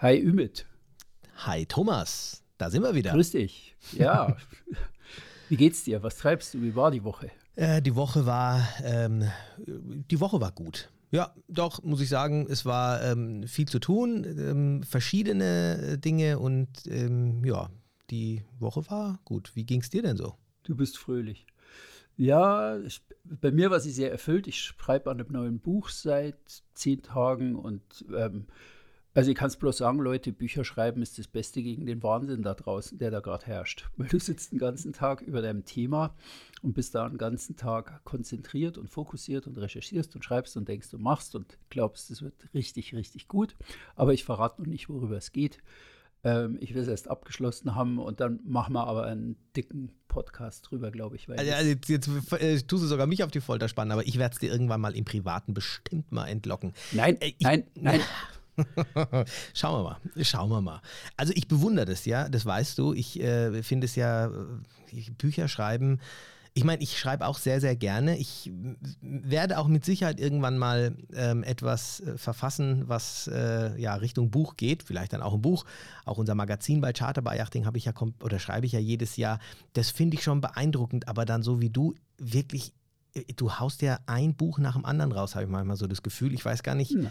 Hi Ümit. Hi Thomas, da sind wir wieder. Grüß dich. Ja. Wie geht's dir? Was treibst du? Wie war die Woche? Äh, die Woche war, ähm, die Woche war gut. Ja, doch, muss ich sagen, es war ähm, viel zu tun, ähm, verschiedene Dinge und ähm, ja, die Woche war gut. Wie ging es dir denn so? Du bist fröhlich. Ja, ich, bei mir war sie sehr erfüllt. Ich schreibe an einem neuen Buch seit zehn Tagen und ähm, also ich kann es bloß sagen, Leute, Bücher schreiben ist das Beste gegen den Wahnsinn da draußen, der da gerade herrscht. Weil du sitzt den ganzen Tag über deinem Thema und bist da den ganzen Tag konzentriert und fokussiert und recherchierst und schreibst und denkst und machst und glaubst, es wird richtig, richtig gut. Aber ich verrate noch nicht, worüber es geht. Ähm, ich will es erst abgeschlossen haben und dann machen wir aber einen dicken Podcast drüber, glaube ich. also, also jetzt, äh, tust du sogar mich auf die Folter spannen, aber ich werde es dir irgendwann mal im Privaten bestimmt mal entlocken. Nein, äh, ich, nein, nein. schauen wir mal, schauen wir mal. Also ich bewundere das, ja, das weißt du. Ich äh, finde es ja, äh, Bücher schreiben, ich meine, ich schreibe auch sehr, sehr gerne. Ich werde auch mit Sicherheit irgendwann mal ähm, etwas äh, verfassen, was äh, ja Richtung Buch geht. Vielleicht dann auch ein Buch. Auch unser Magazin bei Charter by Yachting habe ich ja oder schreibe ich ja jedes Jahr. Das finde ich schon beeindruckend, aber dann so wie du wirklich, äh, du haust ja ein Buch nach dem anderen raus, habe ich manchmal so das Gefühl. Ich weiß gar nicht. Na.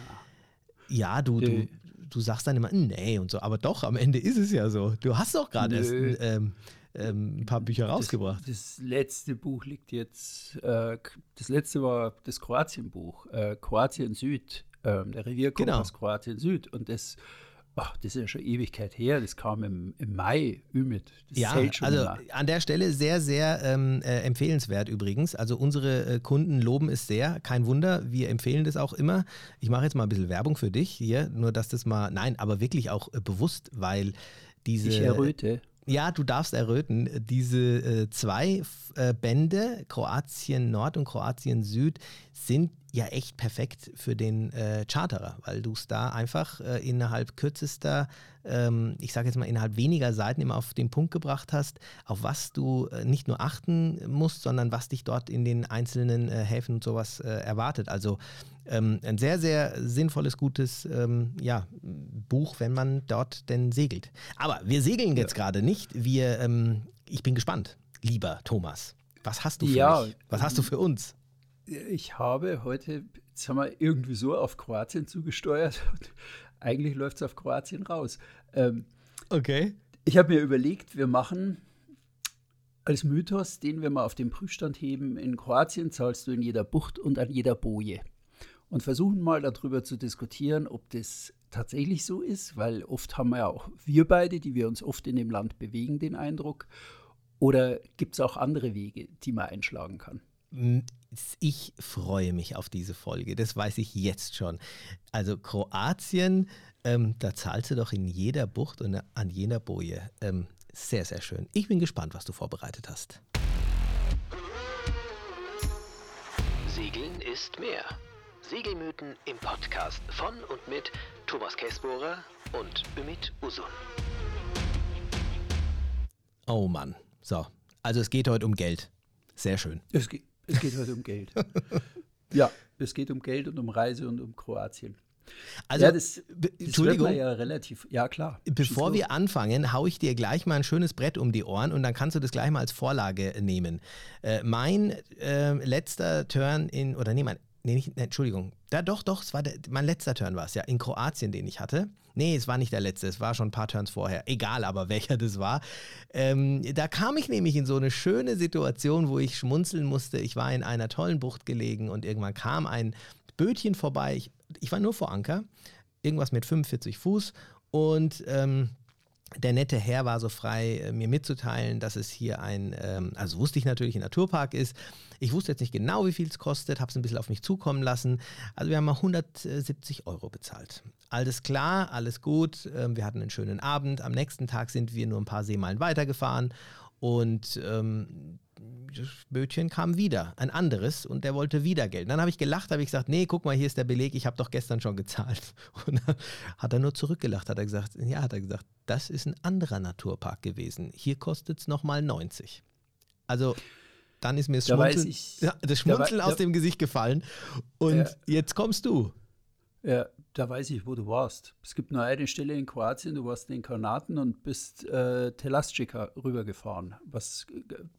Ja, du, du, äh. du sagst dann immer, nee und so, aber doch, am Ende ist es ja so. Du hast doch gerade erst ähm, ähm, ein paar Bücher rausgebracht. Das, das letzte Buch liegt jetzt, äh, das letzte war das Kroatien-Buch, äh, Kroatien Süd, äh, der Revierkompass genau. Kroatien Süd und das Ach, das ist ja schon Ewigkeit her. Das kam im, im Mai, Ümit. Das ja, also an der Stelle sehr, sehr ähm, äh, empfehlenswert übrigens. Also unsere äh, Kunden loben es sehr. Kein Wunder, wir empfehlen das auch immer. Ich mache jetzt mal ein bisschen Werbung für dich hier, nur dass das mal, nein, aber wirklich auch äh, bewusst, weil diese. Ich erröte. Ja, du darfst erröten. Diese äh, zwei äh, Bände, Kroatien Nord und Kroatien Süd, sind ja echt perfekt für den äh, Charterer, weil du es da einfach äh, innerhalb kürzester, ähm, ich sage jetzt mal innerhalb weniger Seiten immer auf den Punkt gebracht hast, auf was du äh, nicht nur achten musst, sondern was dich dort in den einzelnen äh, Häfen und sowas erwartet. Also ähm, ein sehr, sehr sinnvolles, gutes ähm, ja, Buch, wenn man dort denn segelt. Aber wir segeln jetzt ja. gerade nicht. Wir, ähm, ich bin gespannt, lieber Thomas. Was hast du für ja, mich? Was hast du für uns? Ich habe heute, jetzt haben wir irgendwie so auf Kroatien zugesteuert und eigentlich läuft es auf Kroatien raus. Ähm, okay. Ich habe mir überlegt, wir machen als Mythos, den wir mal auf den Prüfstand heben, in Kroatien zahlst du in jeder Bucht und an jeder Boje. Und versuchen mal darüber zu diskutieren, ob das tatsächlich so ist, weil oft haben wir ja auch wir beide, die wir uns oft in dem Land bewegen, den Eindruck. Oder gibt es auch andere Wege, die man einschlagen kann? Ich freue mich auf diese Folge, das weiß ich jetzt schon. Also Kroatien, ähm, da zahlst du doch in jeder Bucht und an jeder Boje. Ähm, sehr, sehr schön. Ich bin gespannt, was du vorbereitet hast. Segeln ist mehr. Segelmythen im Podcast von und mit Thomas Kessbohrer und Ümit Usun. Oh Mann. So, also es geht heute um Geld. Sehr schön. Es geht, es geht heute um Geld. ja, es geht um Geld und um Reise und um Kroatien. Also, ja, das, das Entschuldigung, ja relativ, ja klar. Bevor wir anfangen, haue ich dir gleich mal ein schönes Brett um die Ohren und dann kannst du das gleich mal als Vorlage nehmen. Äh, mein äh, letzter Turn in, oder nee, mein Nee, nicht, nee, Entschuldigung. Da, doch, doch, es war der, mein letzter Turn war es ja, in Kroatien, den ich hatte. Nee, es war nicht der letzte, es war schon ein paar Turns vorher. Egal aber, welcher das war. Ähm, da kam ich nämlich in so eine schöne Situation, wo ich schmunzeln musste. Ich war in einer tollen Bucht gelegen und irgendwann kam ein Bötchen vorbei. Ich, ich war nur vor Anker, irgendwas mit 45 Fuß und ähm, der nette Herr war so frei, äh, mir mitzuteilen, dass es hier ein, ähm, also wusste ich natürlich, ein Naturpark ist. Ich wusste jetzt nicht genau, wie viel es kostet, habe es ein bisschen auf mich zukommen lassen. Also wir haben mal 170 Euro bezahlt. Alles klar, alles gut. Ähm, wir hatten einen schönen Abend. Am nächsten Tag sind wir nur ein paar Seemeilen weitergefahren und ähm, das Bötchen kam wieder, ein anderes, und der wollte wieder Geld. Dann habe ich gelacht, habe ich gesagt, nee, guck mal, hier ist der Beleg, ich habe doch gestern schon gezahlt. Und dann hat er nur zurückgelacht, hat er gesagt, ja, hat er gesagt, das ist ein anderer Naturpark gewesen. Hier kostet es nochmal 90. Also dann ist mir das, da Schmunzeln, ich, das Schmunzeln da, aus da, dem Gesicht gefallen. Und ja. jetzt kommst du. Ja, da weiß ich, wo du warst. Es gibt nur eine Stelle in Kroatien, du warst in den Kanaten und bist äh, Telastica rübergefahren, was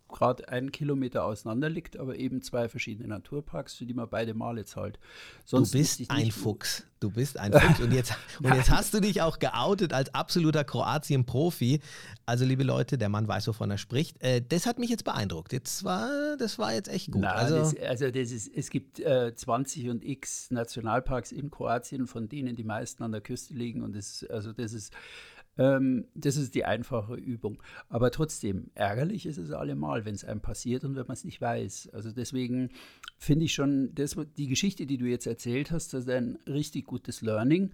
gerade einen Kilometer auseinander liegt, aber eben zwei verschiedene Naturparks, für die man beide Male zahlt. Sonst du bist ein Fuchs. Du bist ein Fuchs. Und jetzt, und jetzt hast du dich auch geoutet als absoluter Kroatien-Profi. Also, liebe Leute, der Mann weiß, wovon er spricht. Äh, das hat mich jetzt beeindruckt. Jetzt war, das war jetzt echt gut. Na, also, das, also das ist, es gibt äh, 20 und x Nationalparks in Kroatien, von denen die meisten an der Küste liegen. Und das, also das ist ähm, das ist die einfache Übung. Aber trotzdem, ärgerlich ist es allemal, wenn es einem passiert und wenn man es nicht weiß. Also deswegen finde ich schon, das, die Geschichte, die du jetzt erzählt hast, das ist ein richtig gutes Learning.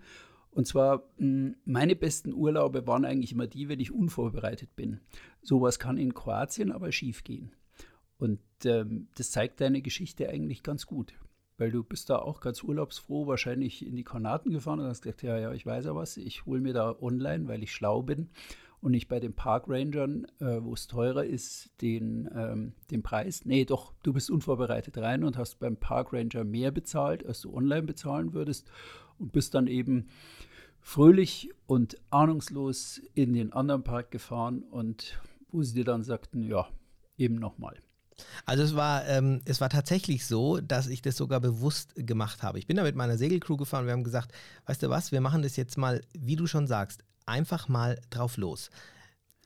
Und zwar, hm, meine besten Urlaube waren eigentlich immer die, wenn ich unvorbereitet bin. Sowas kann in Kroatien aber schief gehen. Und ähm, das zeigt deine Geschichte eigentlich ganz gut. Weil du bist da auch ganz urlaubsfroh wahrscheinlich in die Kanaten gefahren und hast gesagt, ja, ja, ich weiß ja was, ich hole mir da online, weil ich schlau bin und nicht bei den Parkrangern, äh, wo es teurer ist, den, ähm, den Preis. Nee, doch, du bist unvorbereitet rein und hast beim Parkranger mehr bezahlt, als du online bezahlen würdest und bist dann eben fröhlich und ahnungslos in den anderen Park gefahren und wo sie dir dann sagten, ja, eben nochmal. Also es war, ähm, es war tatsächlich so, dass ich das sogar bewusst gemacht habe. Ich bin da mit meiner Segelcrew gefahren. Wir haben gesagt, weißt du was, wir machen das jetzt mal, wie du schon sagst, einfach mal drauf los.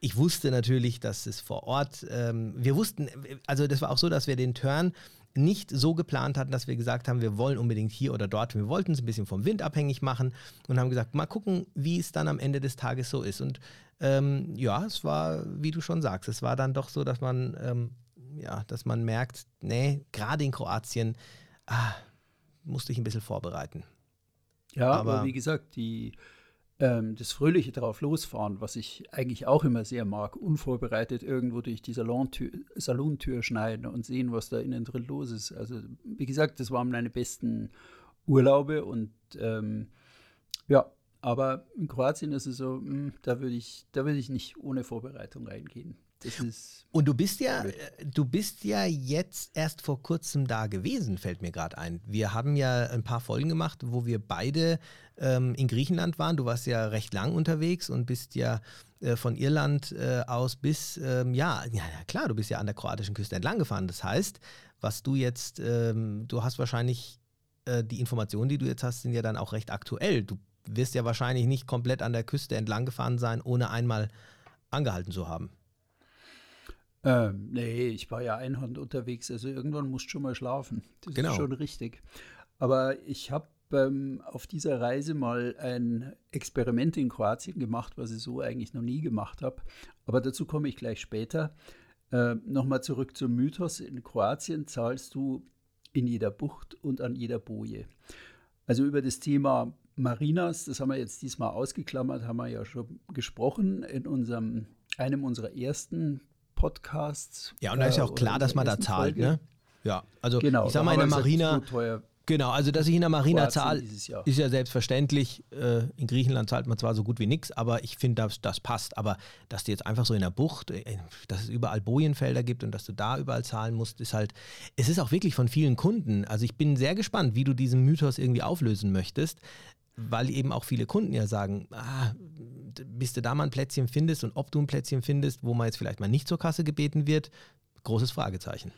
Ich wusste natürlich, dass es vor Ort, ähm, wir wussten, also das war auch so, dass wir den Turn nicht so geplant hatten, dass wir gesagt haben, wir wollen unbedingt hier oder dort. Wir wollten es ein bisschen vom Wind abhängig machen und haben gesagt, mal gucken, wie es dann am Ende des Tages so ist. Und ähm, ja, es war, wie du schon sagst, es war dann doch so, dass man ähm, ja, dass man merkt, nee, gerade in Kroatien ah, musste ich ein bisschen vorbereiten. Ja, aber, aber wie gesagt, die, ähm, das fröhliche drauf losfahren, was ich eigentlich auch immer sehr mag, unvorbereitet irgendwo durch die Salontür, Salontür schneiden und sehen, was da innen drin los ist. Also wie gesagt, das waren meine besten Urlaube und ähm, ja, aber in Kroatien ist es so, mh, hm, da würde ich, da würde ich nicht ohne Vorbereitung reingehen. Und du bist ja, blöd. du bist ja jetzt erst vor kurzem da gewesen, fällt mir gerade ein. Wir haben ja ein paar Folgen gemacht, wo wir beide ähm, in Griechenland waren. Du warst ja recht lang unterwegs und bist ja äh, von Irland äh, aus bis, ähm, ja, ja, klar, du bist ja an der kroatischen Küste entlang gefahren. Das heißt, was du jetzt, ähm, du hast wahrscheinlich äh, die Informationen, die du jetzt hast, sind ja dann auch recht aktuell. Du wirst ja wahrscheinlich nicht komplett an der Küste entlang gefahren sein, ohne einmal angehalten zu haben. Ähm, nee, ich war ja einhand unterwegs, also irgendwann musst du schon mal schlafen. Das genau. ist schon richtig. Aber ich habe ähm, auf dieser Reise mal ein Experiment in Kroatien gemacht, was ich so eigentlich noch nie gemacht habe. Aber dazu komme ich gleich später. Äh, Nochmal zurück zum Mythos. In Kroatien zahlst du in jeder Bucht und an jeder Boje. Also über das Thema Marinas, das haben wir jetzt diesmal ausgeklammert, haben wir ja schon gesprochen in unserem, einem unserer ersten Podcasts. Ja, und da ist ja auch klar, dass man da zahlt, Folge. ne? Ja, also genau, ich sag mal in der Marina. Genau, also dass ich in der Marina zahle, ist ja selbstverständlich. Äh, in Griechenland zahlt man zwar so gut wie nichts, aber ich finde, das, das passt. Aber dass du jetzt einfach so in der Bucht, äh, dass es überall Bojenfelder gibt und dass du da überall zahlen musst, ist halt, es ist auch wirklich von vielen Kunden. Also ich bin sehr gespannt, wie du diesen Mythos irgendwie auflösen möchtest weil eben auch viele Kunden ja sagen, ah, bis du da mal ein Plätzchen findest und ob du ein Plätzchen findest, wo man jetzt vielleicht mal nicht zur Kasse gebeten wird, großes Fragezeichen.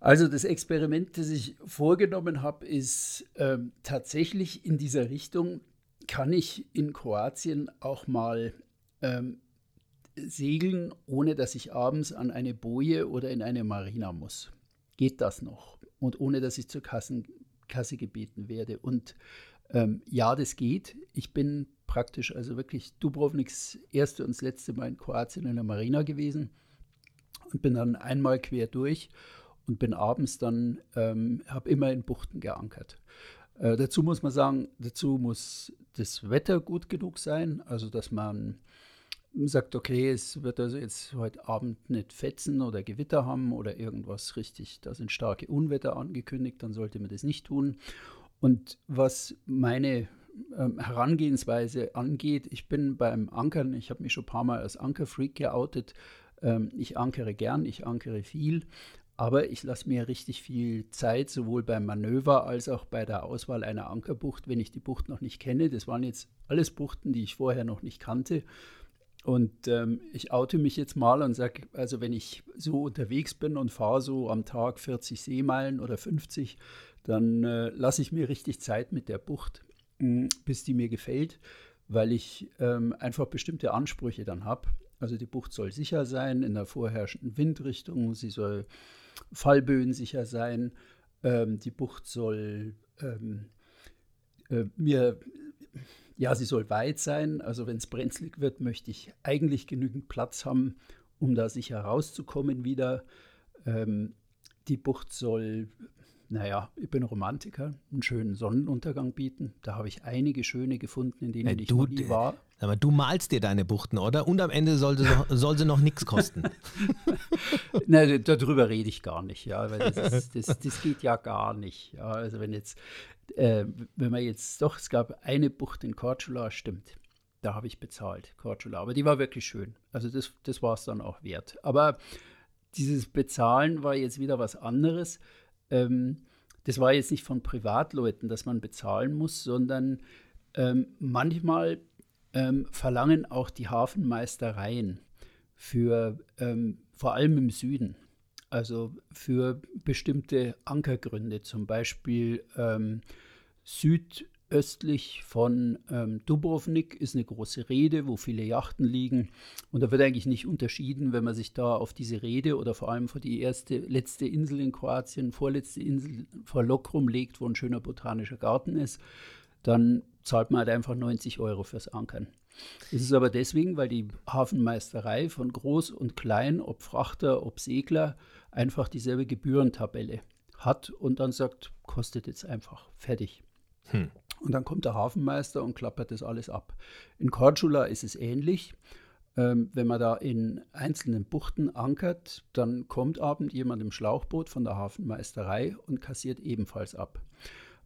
Also das Experiment, das ich vorgenommen habe, ist ähm, tatsächlich in dieser Richtung, kann ich in Kroatien auch mal ähm, segeln, ohne dass ich abends an eine Boje oder in eine Marina muss. Geht das noch? Und ohne dass ich zur Kassen, Kasse gebeten werde. Und ähm, ja, das geht. Ich bin praktisch, also wirklich Dubrovniks erste und letzte Mal in Kroatien in der Marina gewesen und bin dann einmal quer durch und bin abends dann, ähm, habe immer in Buchten geankert. Äh, dazu muss man sagen, dazu muss das Wetter gut genug sein, also dass man sagt, okay, es wird also jetzt heute Abend nicht fetzen oder Gewitter haben oder irgendwas richtig, da sind starke Unwetter angekündigt, dann sollte man das nicht tun. Und was meine ähm, Herangehensweise angeht, ich bin beim Ankern, ich habe mich schon ein paar Mal als Ankerfreak geoutet. Ähm, ich ankere gern, ich ankere viel, Aber ich lasse mir richtig viel Zeit, sowohl beim Manöver als auch bei der Auswahl einer Ankerbucht, wenn ich die Bucht noch nicht kenne. Das waren jetzt alles Buchten, die ich vorher noch nicht kannte. Und ähm, ich oute mich jetzt mal und sage, also wenn ich so unterwegs bin und fahre so am Tag 40 Seemeilen oder 50, dann äh, lasse ich mir richtig Zeit mit der Bucht, mh, hm, bis die mir gefällt, weil ich ähm, einfach bestimmte Ansprüche dann habe. Also die Bucht soll sicher sein in der vorherrschenden Windrichtung, sie soll fallböensicher sein, ähm, die Bucht soll ähm, äh, mir ja, sie soll weit sein. Also wenn es brenzlig wird, möchte ich eigentlich genügend Platz haben, um da sicher rauszukommen wieder. Ähm, die Bucht soll, naja, ich bin Romantiker, einen schönen Sonnenuntergang bieten. Da habe ich einige schöne gefunden, in denen hey, ich du, nie war. Aber du malst dir deine Buchten, oder? Und am Ende soll sie noch, soll sie noch nichts kosten. Nein, darüber rede ich gar nicht, ja, weil das, ist, das, das geht ja gar nicht. Ja, also wenn jetzt äh, wenn man jetzt doch, es gab eine Bucht in Korčula, stimmt, da habe ich bezahlt, Korčula, aber die war wirklich schön. Also das, das war es dann auch wert. Aber dieses Bezahlen war jetzt wieder was anderes. Ähm, das war jetzt nicht von Privatleuten, dass man bezahlen muss, sondern ähm, manchmal ähm, verlangen auch die Hafenmeistereien für ähm, vor allem im Süden also für bestimmte Ankergründe, zum Beispiel ähm, südöstlich von ähm, Dubrovnik ist eine große Rede, wo viele Yachten liegen. Und da wird eigentlich nicht unterschieden, wenn man sich da auf diese Rede oder vor allem vor die erste, letzte Insel in Kroatien, vorletzte Insel vor Lokrum legt, wo ein schöner botanischer Garten ist, dann zahlt man halt einfach 90 Euro fürs Ankern. Es ist aber deswegen, weil die Hafenmeisterei von Groß und Klein, ob Frachter, ob Segler, einfach dieselbe Gebührentabelle hat und dann sagt, kostet jetzt einfach, fertig. Hm. Und dann kommt der Hafenmeister und klappert das alles ab. In Korčula ist es ähnlich. Ähm, wenn man da in einzelnen Buchten ankert, dann kommt abend jemand im Schlauchboot von der Hafenmeisterei und kassiert ebenfalls ab.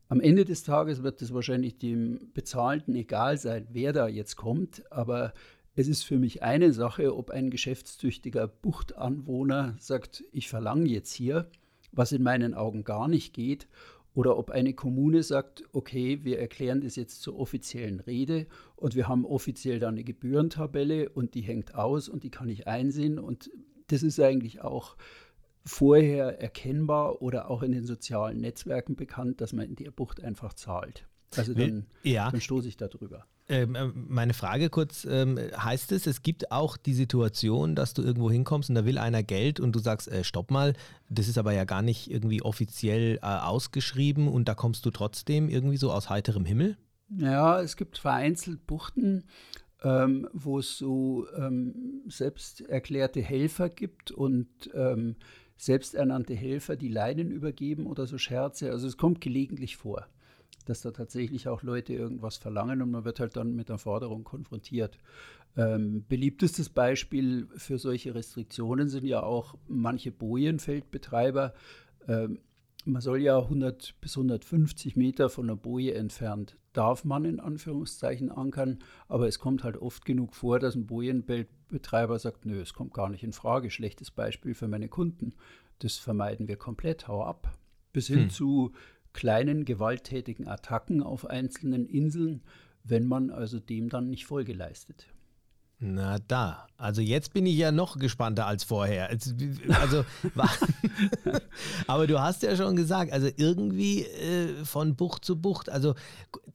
Am Ende des Tages wird es wahrscheinlich dem Bezahlten egal sein, wer da jetzt kommt, aber es ist für mich eine Sache, ob ein geschäftstüchtiger Buchtanwohner sagt, ich verlange jetzt hier, was in meinen Augen gar nicht geht, oder ob eine Kommune sagt, okay, wir erklären das jetzt zur offiziellen Rede und wir haben offiziell da eine Gebührentabelle und die hängt aus und die kann ich einsehen. Und das ist eigentlich auch vorher erkennbar oder auch in den sozialen Netzwerken bekannt, dass man in der Bucht einfach zahlt. Also dann, ja. dann stoße ich da drüber. Meine Frage kurz, ähm, heißt es, es gibt auch die Situation, dass du irgendwo hinkommst und da will einer Geld und du sagst, äh, stopp mal, das ist aber ja gar nicht irgendwie offiziell äh, ausgeschrieben und da kommst du trotzdem irgendwie so aus heiterem Himmel? Ja, es gibt vereinzelt Buchten, ähm, wo es so ähm, selbst erklärte Helfer gibt und ähm, selbsternannte Helfer, die Leinen übergeben oder so Scherze. Also es kommt gelegentlich vor, dass da tatsächlich auch Leute irgendwas verlangen und man wird halt dann mit der Forderung konfrontiert. Ähm, beliebtestes Beispiel für solche Restriktionen sind ja auch manche Bojenfeldbetreiber. Ähm, man soll ja 100 bis 150 Meter von der Boje entfernt darf man in Anführungszeichen ankern, aber es kommt halt oft genug vor, dass ein Bojenbetreiber sagt, nö, es kommt gar nicht in Frage, schlechtes Beispiel für meine Kunden. Das vermeiden wir komplett, hau ab. Bis hin hm. zu kleinen gewalttätigen Attacken auf einzelnen Inseln, wenn man also dem dann nicht Folge leistet. Na da, also jetzt bin ich ja noch gespannter als vorher. Also, aber du hast ja schon gesagt, also irgendwie äh, von Bucht zu Bucht. Also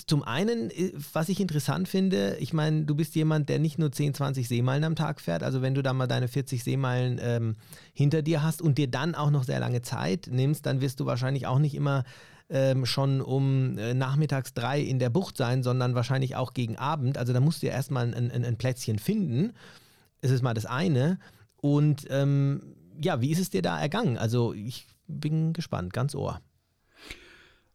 zum einen, äh, was ich interessant finde, ich meine, du bist jemand, der nicht nur 10, 20 Seemeilen am Tag fährt. Also wenn du da mal deine 40 Seemeilen ähm, hinter dir hast und dir dann auch noch sehr lange Zeit nimmst, dann wirst du wahrscheinlich auch nicht immer ähm, schon um äh, nachmittags drei in der Bucht sein, sondern wahrscheinlich auch gegen Abend. Also da musst du ja erstmal ein, ein, ein Plätzchen finden. Das ist mal das eine. Und ähm, ja, wie ist es dir da ergangen? Also ich bin gespannt, ganz ohr.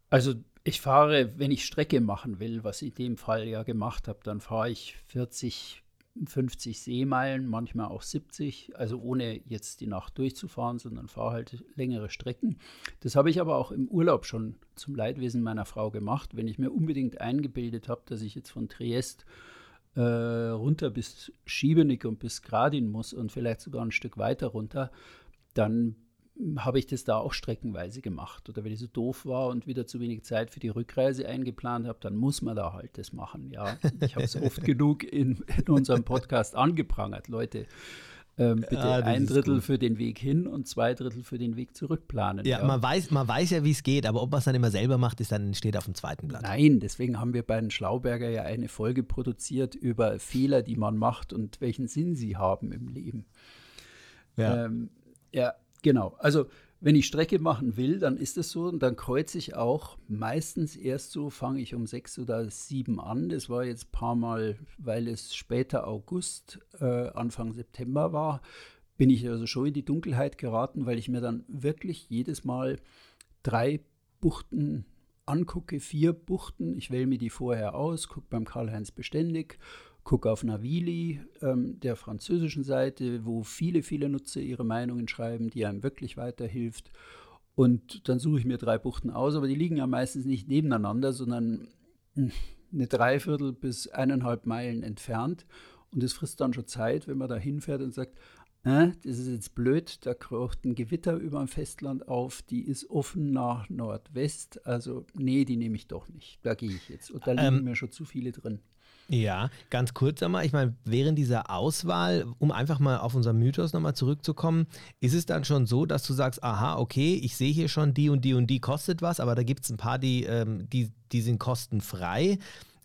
Also ich fahre, wenn ich Strecke machen will, was ich in dem Fall ja gemacht habe, dann fahre ich 40 50 Seemeilen, manchmal auch 70, also ohne jetzt die Nacht durchzufahren, sondern fahre halt längere Strecken. Das habe ich aber auch im Urlaub schon zum Leidwesen meiner Frau gemacht. Wenn ich mir unbedingt eingebildet habe, dass ich jetzt von Triest äh, runter bis Schiebenig und bis Gradin muss und vielleicht sogar ein Stück weiter runter, dann habe ich das da auch streckenweise gemacht. Oder wenn ich so doof war und wieder zu wenig Zeit für die Rückreise eingeplant habe, dann muss man da halt das machen. Ja, ich habe es oft genug in, in unserem Podcast angeprangert. Leute, ähm, bitte ah, ein Drittel für den Weg hin und zwei Drittel für den Weg zurück planen. Ja, ja. Man, weiß, man weiß ja, wie es geht, aber ob man es dann immer selber macht, ist dann steht auf dem zweiten Blatt. Nein, deswegen haben wir bei den Schlauberger ja eine Folge produziert über Fehler, die man macht und welchen Sinn sie haben im Leben. Ja, ähm, ja genau. Also wenn ich Strecke machen will, dann ist es so und dann kreuze ich auch meistens erst so, fange ich um sechs oder sieben an. Das war jetzt ein paar Mal, weil es später August, äh, Anfang September war, bin ich also schon in die Dunkelheit geraten, weil ich mir dann wirklich jedes Mal drei Buchten angucke, vier Buchten. Ich wähle mir die vorher aus, gucke beim Karl-Heinz beständig gucke auf Navili, ähm, der französischen Seite, wo viele, viele Nutzer ihre Meinungen schreiben, die einem wirklich weiterhilft. Und dann suche ich mir drei Buchten aus, aber die liegen ja meistens nicht nebeneinander, sondern hm, eine Dreiviertel bis eineinhalb Meilen entfernt. Und es frisst dann schon Zeit, wenn man da hinfährt und sagt, äh, das ist jetzt blöd, da kraucht ein Gewitter über dem Festland auf, die ist offen nach Nordwest. Also, nee, die nehme ich doch nicht. Da gehe ich jetzt. Und da liegen ähm, mir schon zu viele drin. Ja, ganz kurz einmal, ich meine, während dieser Auswahl, um einfach mal auf unser Mythos nochmal zurückzukommen, ist es dann schon so, dass du sagst, aha, okay, ich sehe hier schon die und die und die kostet was, aber da gibt es ein paar, die, ähm, die, die sind kostenfrei.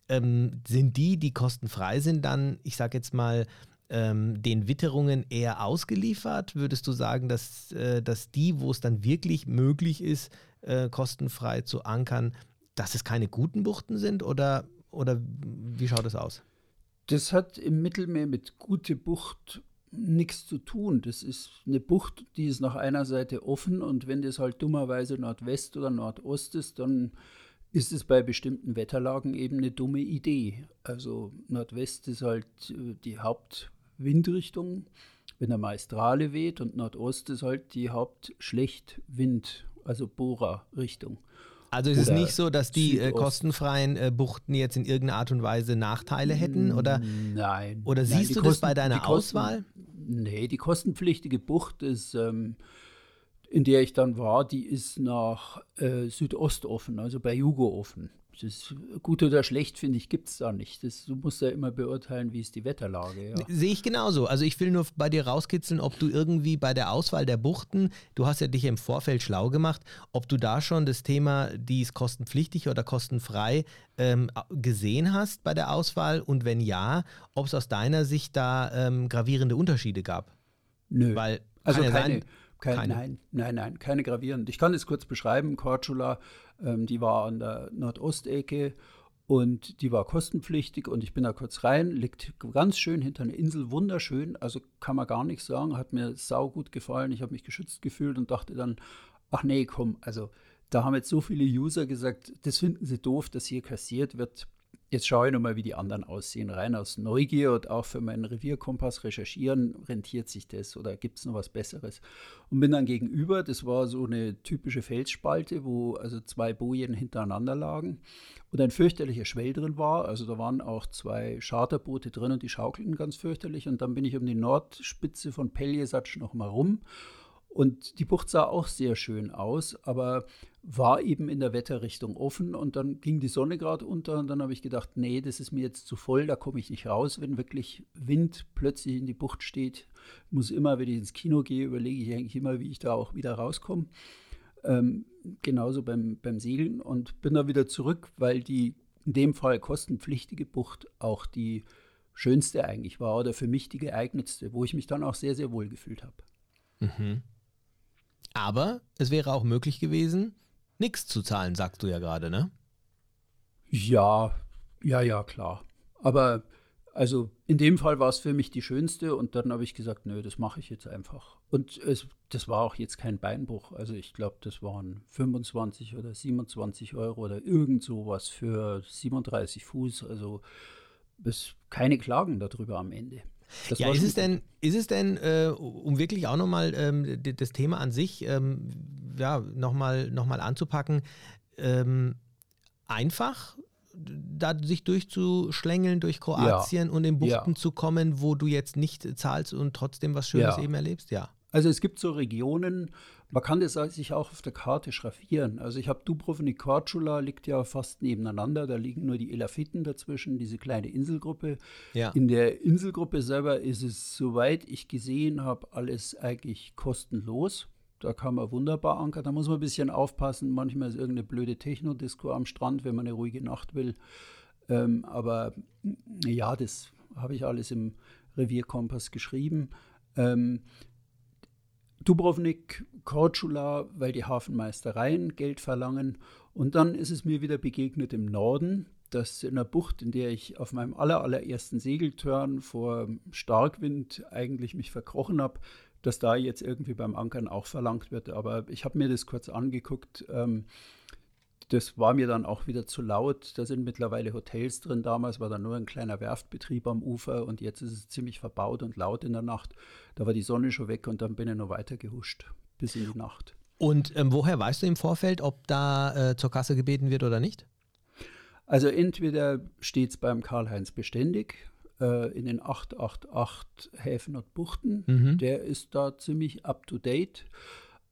Ähm, sind die, die kostenfrei sind, dann, ich sage jetzt mal, ähm, den Witterungen eher ausgeliefert? Würdest du sagen, dass, äh, dass die, wo es dann wirklich möglich ist, äh, kostenfrei zu ankern, dass es keine guten Buchten sind? Oder oder wie schaut das aus? Das hat im Mittelmeer mit gute Bucht nichts zu tun. Das ist eine Bucht, die ist nach einer Seite offen und wenn das halt dummerweise Nordwest oder Nordost ist, dann ist es bei bestimmten Wetterlagen eben eine dumme Idee. Also Nordwest ist halt äh, die Hauptwindrichtung, wenn der Maestrale weht und Nordost ist halt die Hauptschlechtwind, also Bohrerrichtung. Also ist es nicht so, dass die äh, kostenfreien äh, Buchten jetzt in irgendeiner Art und Weise Nachteile hätten? Oder, nein. Oder nein, siehst du Kosten, das bei deiner Kosten, Auswahl? Nee, die kostenpflichtige Bucht ist, ähm, in der ich dann war, die ist nach äh, Südost offen, also bei Jugo offen. Das gut oder schlecht, finde ich, gibt es da nicht. Das, du musst ja immer beurteilen, wie ist die Wetterlage. Ja. Sehe ich genauso. Also ich will nur bei dir rauskitzeln, ob du irgendwie bei der Auswahl der Buchten, du hast ja dich im Vorfeld schlau gemacht, ob du da schon das Thema, die ist kostenpflichtig oder kostenfrei, ähm, gesehen hast bei der Auswahl und wenn ja, ob es aus deiner Sicht da ähm, gravierende Unterschiede gab. Nö. Weil also keine, sein, keine. Nein, nein, nein, keine gravierenden. Ich kann es kurz beschreiben. Korčula ähm, die war an der Nordostecke und die war kostenpflichtig und ich bin da kurz rein, liegt ganz schön hinter einer Insel, wunderschön, also kann man gar nichts sagen, hat mir sau gut gefallen, ich habe mich geschützt gefühlt und dachte dann, ach nee, komm, also da haben jetzt so viele User gesagt, das finden sie doof, dass hier kassiert wird, Jetzt schaue ich nochmal, wie die anderen aussehen. Rein aus Neugier und auch für meinen Revierkompass recherchieren, rentiert sich das oder gibt es noch was Besseres? Und bin dann gegenüber, das war so eine typische Felsspalte, wo also zwei Bojen hintereinander lagen und ein fürchterlicher Schwell drin war. Also da waren auch zwei Charterboote drin und die schaukelten ganz fürchterlich. Und dann bin ich um die Nordspitze von Peljesatsch noch mal rum und die Bucht sah auch sehr schön aus, aber war eben in der Wetterrichtung offen. Und dann ging die Sonne gerade unter und dann habe ich gedacht, nee, das ist mir jetzt zu voll, da komme ich nicht raus. Wenn wirklich Wind plötzlich in die Bucht steht, muss immer, wenn ich ins Kino gehe, überlege ich eigentlich immer, wie ich da auch wieder rauskomme. Ähm, genauso beim, beim Segeln und bin da wieder zurück, weil die in dem Fall kostenpflichtige Bucht auch die schönste eigentlich war oder für mich die geeignetste, wo ich mich dann auch sehr, sehr wohl gefühlt habe. Mhm. Aber es wäre auch möglich gewesen, nichts zu zahlen, sagst du ja gerade, ne? Ja, ja, ja, klar. Aber also in dem Fall war es für mich die schönste und dann habe ich gesagt, nö, das mache ich jetzt einfach. Und es, das war auch jetzt kein Beinbruch. Also ich glaube, das waren 25 oder 27 Euro oder irgend sowas für 37 Fuß. Also es keine Klagen darüber am Ende. Das ja, ist es, denn, ist es denn, äh, um wirklich auch nochmal ähm, das Thema an sich ähm, ja, nochmal noch mal anzupacken, ähm, einfach da sich durchzuschlängeln durch Kroatien ja. und in Buchten ja. zu kommen, wo du jetzt nicht zahlst und trotzdem was Schönes eben erlebst? Ja. Also es gibt so Regionen, man kann das sich auch auf der Karte schraffieren. Also ich habe Dubrovnik, Korčula liegt ja fast nebeneinander, da liegen nur die Elafiten dazwischen, diese kleine Inselgruppe. Ja. In der Inselgruppe selber ist es, soweit ich gesehen habe, alles eigentlich kostenlos. Da kann man wunderbar ankern. Da muss man ein bisschen aufpassen. Manchmal ist irgendeine blöde Techno-Disco am Strand, wenn man eine ruhige Nacht will. Ähm, aber ja, das habe ich alles im Revierkompass geschrieben. Ähm, Dubrovnik, Korčula, weil die Hafenmeistereien Geld verlangen. Und dann ist es mir wieder begegnet im Norden, dass in der Bucht, in der ich auf meinem aller, allerersten Segeltörn vor Starkwind eigentlich mich verkrochen habe, dass da jetzt irgendwie beim Ankern auch verlangt wird. Aber ich habe mir das kurz angeguckt. Ähm, das war mir dann auch wieder zu laut. Da sind mittlerweile Hotels drin. Damals war da nur ein kleiner Werftbetrieb am Ufer und jetzt ist es ziemlich verbaut und laut in der Nacht. Da war die Sonne schon weg und dann bin ich noch weiter gehuscht bis in die Nacht. Und ähm, woher weißt du im Vorfeld, ob da äh, zur Kasse gebeten wird oder nicht? Also entweder steht es beim Karl-Heinz beständig äh, in den 888 Häfen und Buchten. Mhm. Der ist da ziemlich up-to-date.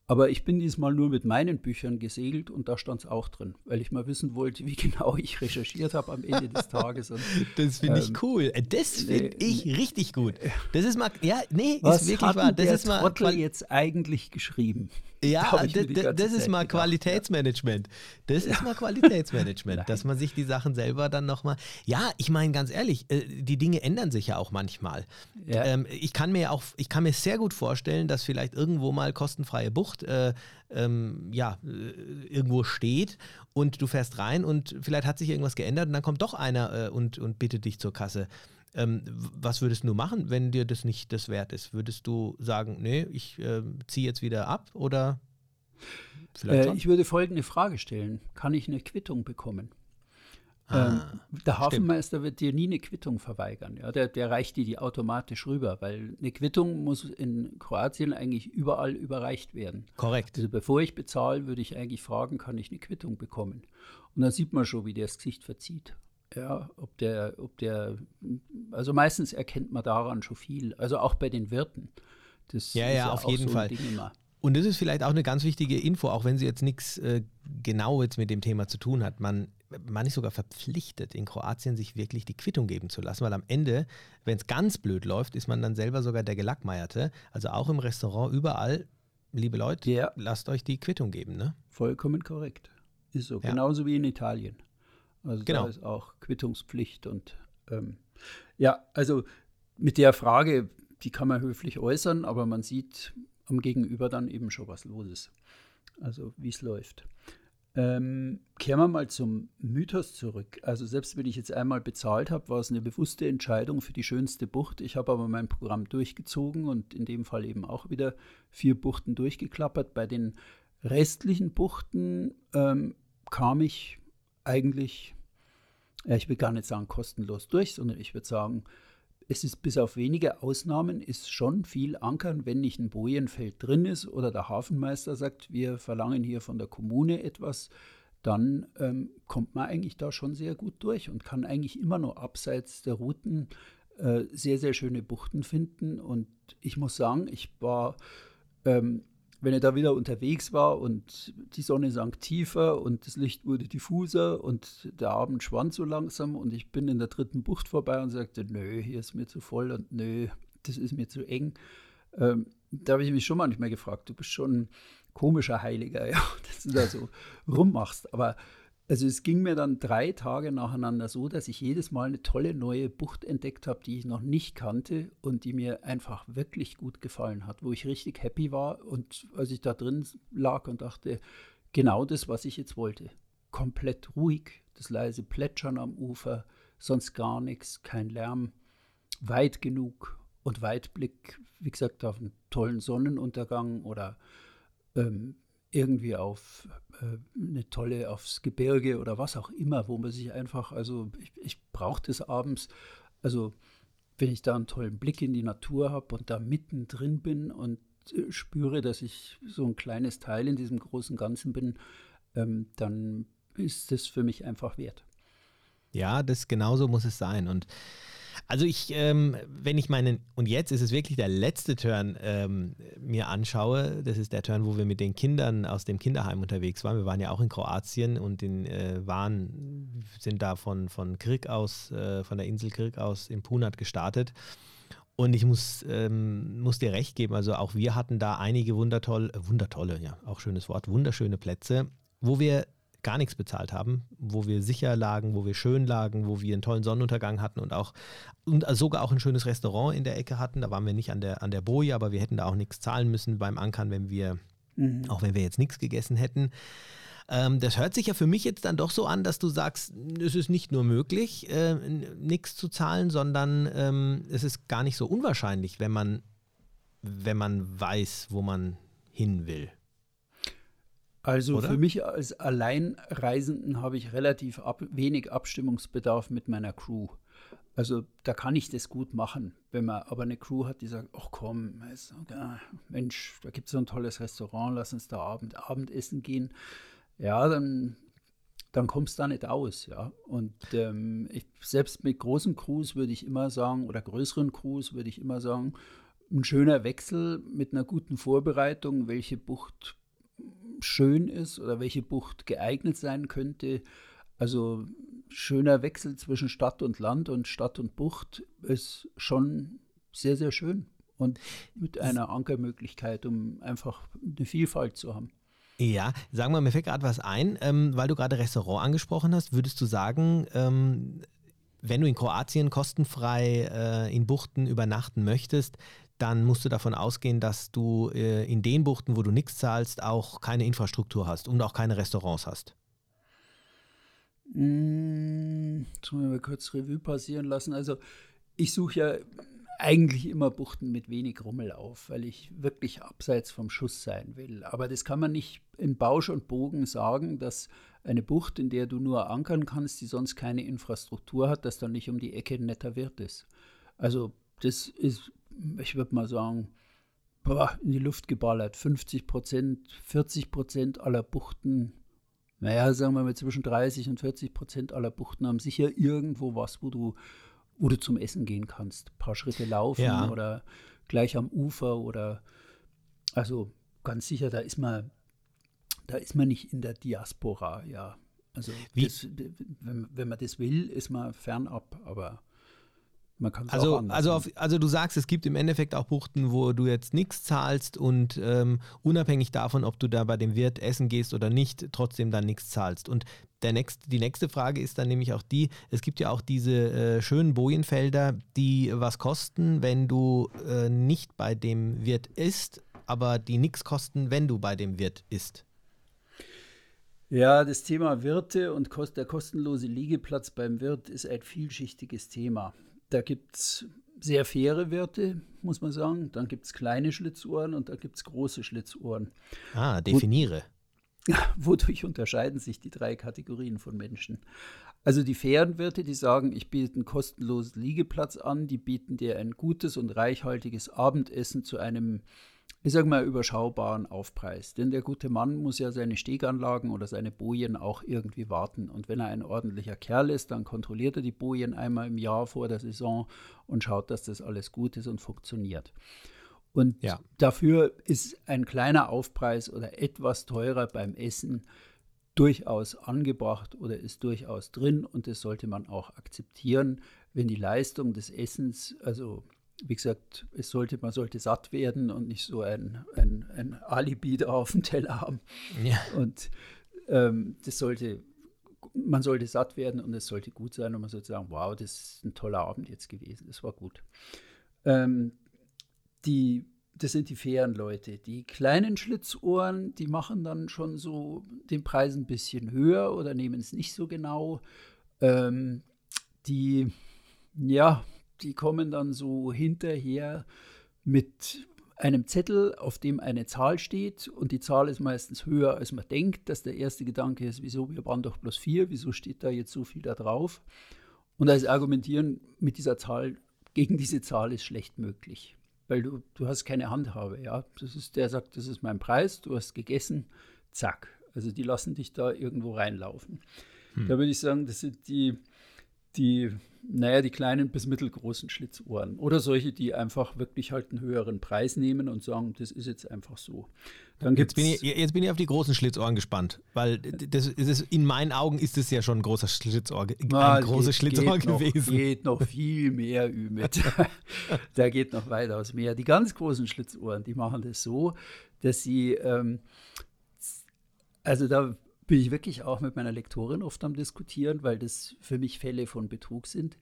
Aber ich bin diesmal nur mit meinen Büchern gesegelt und da stand es auch drin, weil ich mal wissen wollte, wie genau ich recherchiert habe am Ende des Tages. Und, das finde ich ähm, cool. Äh, das finde nee, ich richtig gut. Das ist mal, ja, nee, was ist wirklich wahr. Das ist mal Trottel jetzt eigentlich geschrieben. Ja, das ist mal Qualitätsmanagement. Das ist mal Qualitätsmanagement, dass man sich die Sachen selber dann nochmal. Ja, ich meine ganz ehrlich, äh, die Dinge ändern sich ja auch manchmal. Ja. Ähm, ich kann mir auch, ich kann mir sehr gut vorstellen, dass vielleicht irgendwo mal kostenfreie Bucht äh, ähm, ja, äh, irgendwo steht und du fährst rein und vielleicht hat sich irgendwas geändert und dann kommt doch einer äh, und, und bittet dich zur Kasse. Ähm, was würdest du machen, wenn dir das nicht das wert ist? Würdest du sagen, nee, ich äh, ziehe jetzt wieder ab oder? Äh, ich würde folgende Frage stellen: Kann ich eine Quittung bekommen? Ah, ähm, der Hafenmeister stimmt. wird dir nie eine Quittung verweigern. Ja? Der, der, reicht dir die automatisch rüber, weil eine Quittung muss in Kroatien eigentlich überall überreicht werden. Korrekt. Also bevor ich bezahle, würde ich eigentlich fragen, kann ich eine Quittung bekommen? Und dann sieht man schon, wie der das Gesicht verzieht. Ja, ob der, ob der, also meistens erkennt man daran schon viel. Also auch bei den Wirten. Das ja, ja, auf jeden so Fall. Und das ist vielleicht auch eine ganz wichtige Info, auch wenn sie jetzt nichts äh, genau jetzt mit dem Thema zu tun hat. Man, man ist sogar verpflichtet, in Kroatien sich wirklich die Quittung geben zu lassen, weil am Ende, wenn es ganz blöd läuft, ist man dann selber sogar der Gelackmeierte. Also auch im Restaurant, überall, liebe Leute, ja. lasst euch die Quittung geben. Ne? Vollkommen korrekt. Ist so. Ja. Genauso wie in Italien. Also genau. da ist auch Quittungspflicht und ähm, ja, also mit der Frage, die kann man höflich äußern, aber man sieht am Gegenüber dann eben schon, was los ist. Also wie es läuft. Ähm, kehren wir mal zum Mythos zurück. Also selbst wenn ich jetzt einmal bezahlt habe, war es eine bewusste Entscheidung für die schönste Bucht. Ich habe aber mein Programm durchgezogen und in dem Fall eben auch wieder vier Buchten durchgeklappert. Bei den restlichen Buchten ähm, kam ich eigentlich ja, ich will gar nicht sagen kostenlos durch, sondern ich würde sagen, es ist bis auf wenige Ausnahmen ist schon viel Ankern, wenn nicht ein Bojenfeld drin ist oder der Hafenmeister sagt, wir verlangen hier von der Kommune etwas, dann ähm, kommt man eigentlich da schon sehr gut durch und kann eigentlich immer nur abseits der Routen äh, sehr, sehr schöne Buchten finden. Und ich muss sagen, ich war ähm, wenn er da wieder unterwegs war und die Sonne sank tiefer und das Licht wurde diffuser und der Abend schwand so langsam und ich bin in der dritten Bucht vorbei und sagte, nö, hier ist mir zu voll und nö, das ist mir zu eng. Ähm, da habe ich mich schon manchmal gefragt, du bist schon ein komischer Heiliger, ja, dass du da so rummachst. Aber also es ging mir dann drei Tage nacheinander so, dass ich jedes Mal eine tolle neue Bucht entdeckt habe, die ich noch nicht kannte und die mir einfach wirklich gut gefallen hat, wo ich richtig happy war und als ich da drin lag und dachte, genau das, was ich jetzt wollte. Komplett ruhig, das leise Plätschern am Ufer, sonst gar nichts, kein Lärm, weit genug und Weitblick, wie gesagt, auf einen tollen Sonnenuntergang oder ähm, irgendwie auf äh, eine tolle, aufs Gebirge oder was auch immer, wo man sich einfach, also ich, ich brauche das abends, also wenn ich da einen tollen Blick in die Natur habe und da mittendrin bin und äh, spüre, dass ich so ein kleines Teil in diesem großen Ganzen bin, ähm, dann ist das für mich einfach wert. Ja, das genauso muss es sein. Und Also ich, ähm, wenn ich meinen, und jetzt ist es wirklich der letzte Turn, ähm, mir anschaue, das ist der Turn, wo wir mit den Kindern aus dem Kinderheim unterwegs waren. Wir waren ja auch in Kroatien und in, äh, waren, sind da von, von Kirk aus, äh, von der Insel Kirk aus in Punat gestartet. Und ich muss, ähm, muss dir recht geben, also auch wir hatten da einige wundertolle, äh, wundertolle, ja, auch schönes Wort, wunderschöne Plätze, wo wir gar nichts bezahlt haben, wo wir sicher lagen, wo wir schön lagen, wo wir einen tollen Sonnenuntergang hatten und auch und sogar auch ein schönes Restaurant in der Ecke hatten. Da waren wir nicht an der, an der Boje, aber wir hätten da auch nichts zahlen müssen beim Ankern, wenn wir, mhm. auch wenn wir jetzt nichts gegessen hätten. Ähm, das hört sich ja für mich jetzt dann doch so an, dass du sagst, es ist nicht nur möglich, äh, nichts zu zahlen, sondern ähm, es ist gar nicht so unwahrscheinlich, wenn man, wenn man weiß, wo man hin will. Also Oder? für mich als Alleinreisenden habe ich relativ ab, wenig Abstimmungsbedarf mit meiner Crew. Also da kann ich das gut machen. Wenn man aber eine Crew hat, die sagt, ach komm, Mensch, da gibt es so ein tolles Restaurant, lass uns da Abend, Abendessen gehen. Ja, dann, dann kommst du da nicht aus, ja. Und ähm, ich, selbst mit großen Crews würde ich immer sagen, oder größeren Crews würde ich immer sagen, ein schöner Wechsel mit einer guten Vorbereitung, welche Bucht schön ist oder welche Bucht geeignet sein könnte. Also schöner Wechsel zwischen Stadt und Land und Stadt und Bucht ist schon sehr, sehr schön. Und mit einer Ankermöglichkeit, um einfach eine Vielfalt zu haben. Ja, sagen wir, mir fällt gerade was ein, ähm, weil du gerade Restaurant angesprochen hast. Würdest du sagen, ähm, wenn du in Kroatien kostenfrei äh, in Buchten übernachten möchtest, dann musst du davon ausgehen, dass du äh, in den Buchten, wo du nichts zahlst, auch keine Infrastruktur hast und auch keine Restaurants hast. Mmh, jetzt müssen wir mal kurz Revue passieren lassen. Also ich suche ja eigentlich immer Buchten mit wenig Rummel auf, weil ich wirklich abseits vom Schuss sein will. Aber das kann man nicht in Bausch und Bogen sagen, dass eine Bucht, in der du nur ankern kannst, die sonst keine Infrastruktur hat, dass dann nicht um die Ecke ein netter Wirt ist. Also das ist ich würde mal sagen, in die Luft geballert. 50 Prozent, 40 Prozent aller Buchten, naja, sagen wir mal zwischen 30 und 40 Prozent aller Buchten haben sicher irgendwo was, wo du, wo du zum Essen gehen kannst. Ein paar Schritte laufen ja. oder gleich am Ufer oder also ganz sicher, da ist man, da ist man nicht in der Diaspora, ja. Also das, wenn, wenn man das will, ist man fernab, aber man kann also, also, auf, also du sagst, es gibt im Endeffekt auch Buchten, wo du jetzt nichts zahlst und ähm, unabhängig davon, ob du da bei dem Wirt essen gehst oder nicht, trotzdem dann nichts zahlst. Und der nächst, die nächste Frage ist dann nämlich auch die, es gibt ja auch diese äh, schönen Bojenfelder, die was kosten, wenn du äh, nicht bei dem Wirt isst, aber die nichts kosten, wenn du bei dem Wirt isst. Ja, das Thema Wirte und der kostenlose Liegeplatz beim Wirt ist ein vielschichtiges Thema. Da gibt es sehr faire Wirte, muss man sagen. Dann gibt es kleine Schlitzohren und da gibt es große Schlitzohren. Ah, definiere. Wodurch unterscheiden sich die drei Kategorien von Menschen? Also die fairen Wirte, die sagen, ich biete einen kostenlosen Liegeplatz an, die bieten dir ein gutes und reichhaltiges Abendessen zu einem ich sage mal, überschaubaren Aufpreis. Denn der gute Mann muss ja seine Steganlagen oder seine Bojen auch irgendwie warten. Und wenn er ein ordentlicher Kerl ist, dann kontrolliert er die Bojen einmal im Jahr vor der Saison und schaut, dass das alles gut ist und funktioniert. Und ja. dafür ist ein kleiner Aufpreis oder etwas teurer beim Essen durchaus angebracht oder ist durchaus drin und das sollte man auch akzeptieren, wenn die Leistung des Essens, also wie gesagt, es sollte, man sollte satt werden und nicht so ein, ein, ein Alibi da auf dem Teller haben. Ja. Und ähm, das sollte, man sollte satt werden und es sollte gut sein und man sollte sagen, wow, das ist ein toller Abend jetzt gewesen, das war gut. Ähm, die, das sind die fairen Leute. Die kleinen Schlitzohren, die machen dann schon so den Preis ein bisschen höher oder nehmen es nicht so genau. Ähm, die, ja, die kommen dann so hinterher mit einem Zettel, auf dem eine Zahl steht und die Zahl ist meistens höher, als man denkt, dass der erste Gedanke ist, wieso, wir waren doch bloß vier, wieso steht da jetzt so viel da drauf? Und das Argumentieren mit dieser Zahl gegen diese Zahl ist schlecht möglich, weil du, du hast keine Handhabe, ja. Das ist, der sagt, das ist mein Preis, du hast gegessen, zack. Also die lassen dich da irgendwo reinlaufen. Hm. Da würde ich sagen, das sind die, die, naja, die kleinen bis mittelgroßen Schlitzohren. Oder solche, die einfach wirklich halt einen höheren Preis nehmen und sagen, das ist jetzt einfach so. Dann jetzt, bin ich, jetzt bin ich auf die großen Schlitzohren gespannt, weil das ist, in meinen Augen ist es ja schon ein großer Schlitzohr, ein großes Schlitzohr geht gewesen. Noch, geht noch viel mehr mit. da geht noch weitaus mehr. Die ganz großen Schlitzohren, die machen das so, dass sie, ähm, also da bin ich wirklich auch mit meiner Lektorin oft am Diskutieren, weil das für mich Fälle von Betrug sind.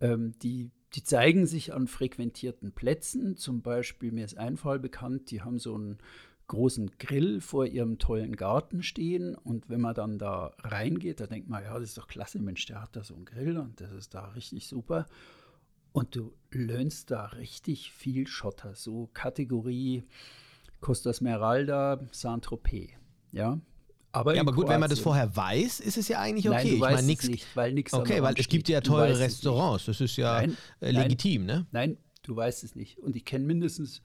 Ähm, die, die zeigen sich an frequentierten Plätzen. Zum Beispiel, mir ist ein Fall bekannt, die haben so einen großen Grill vor ihrem tollen Garten stehen. Und wenn man dann da reingeht, da denkt man, ja, das ist doch klasse, Mensch, der hat da so einen Grill und das ist da richtig super. Und du löhnst da richtig viel Schotter, so Kategorie Costa Smeralda, Saint-Tropez. Ja, aber, ja, aber gut, wenn man das vorher weiß, ist es ja eigentlich okay. Nein, du ich meine nichts nicht, weil nichts Okay, weil es gibt ja teure Restaurants, das ist ja nein, äh, legitim, nein, ne? Nein, du weißt es nicht. Und ich kenne mindestens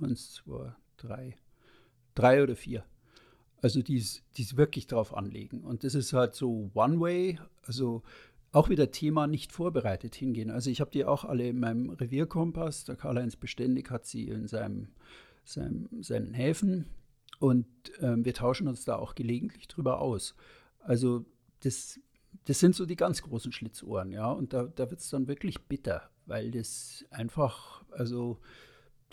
eins, zwei, drei, drei oder vier. Also die es wirklich drauf anlegen. Und das ist halt so One-Way, also auch wieder Thema nicht vorbereitet hingehen. Also ich habe die auch alle in meinem Revierkompass. Der Karl-Heinz Beständig hat sie in seinem, seinem, seinen Häfen und ähm, wir tauschen uns da auch gelegentlich drüber aus. Also das, das sind so die ganz großen Schlitzohren, ja. Und da, da wird es dann wirklich bitter, weil das einfach, also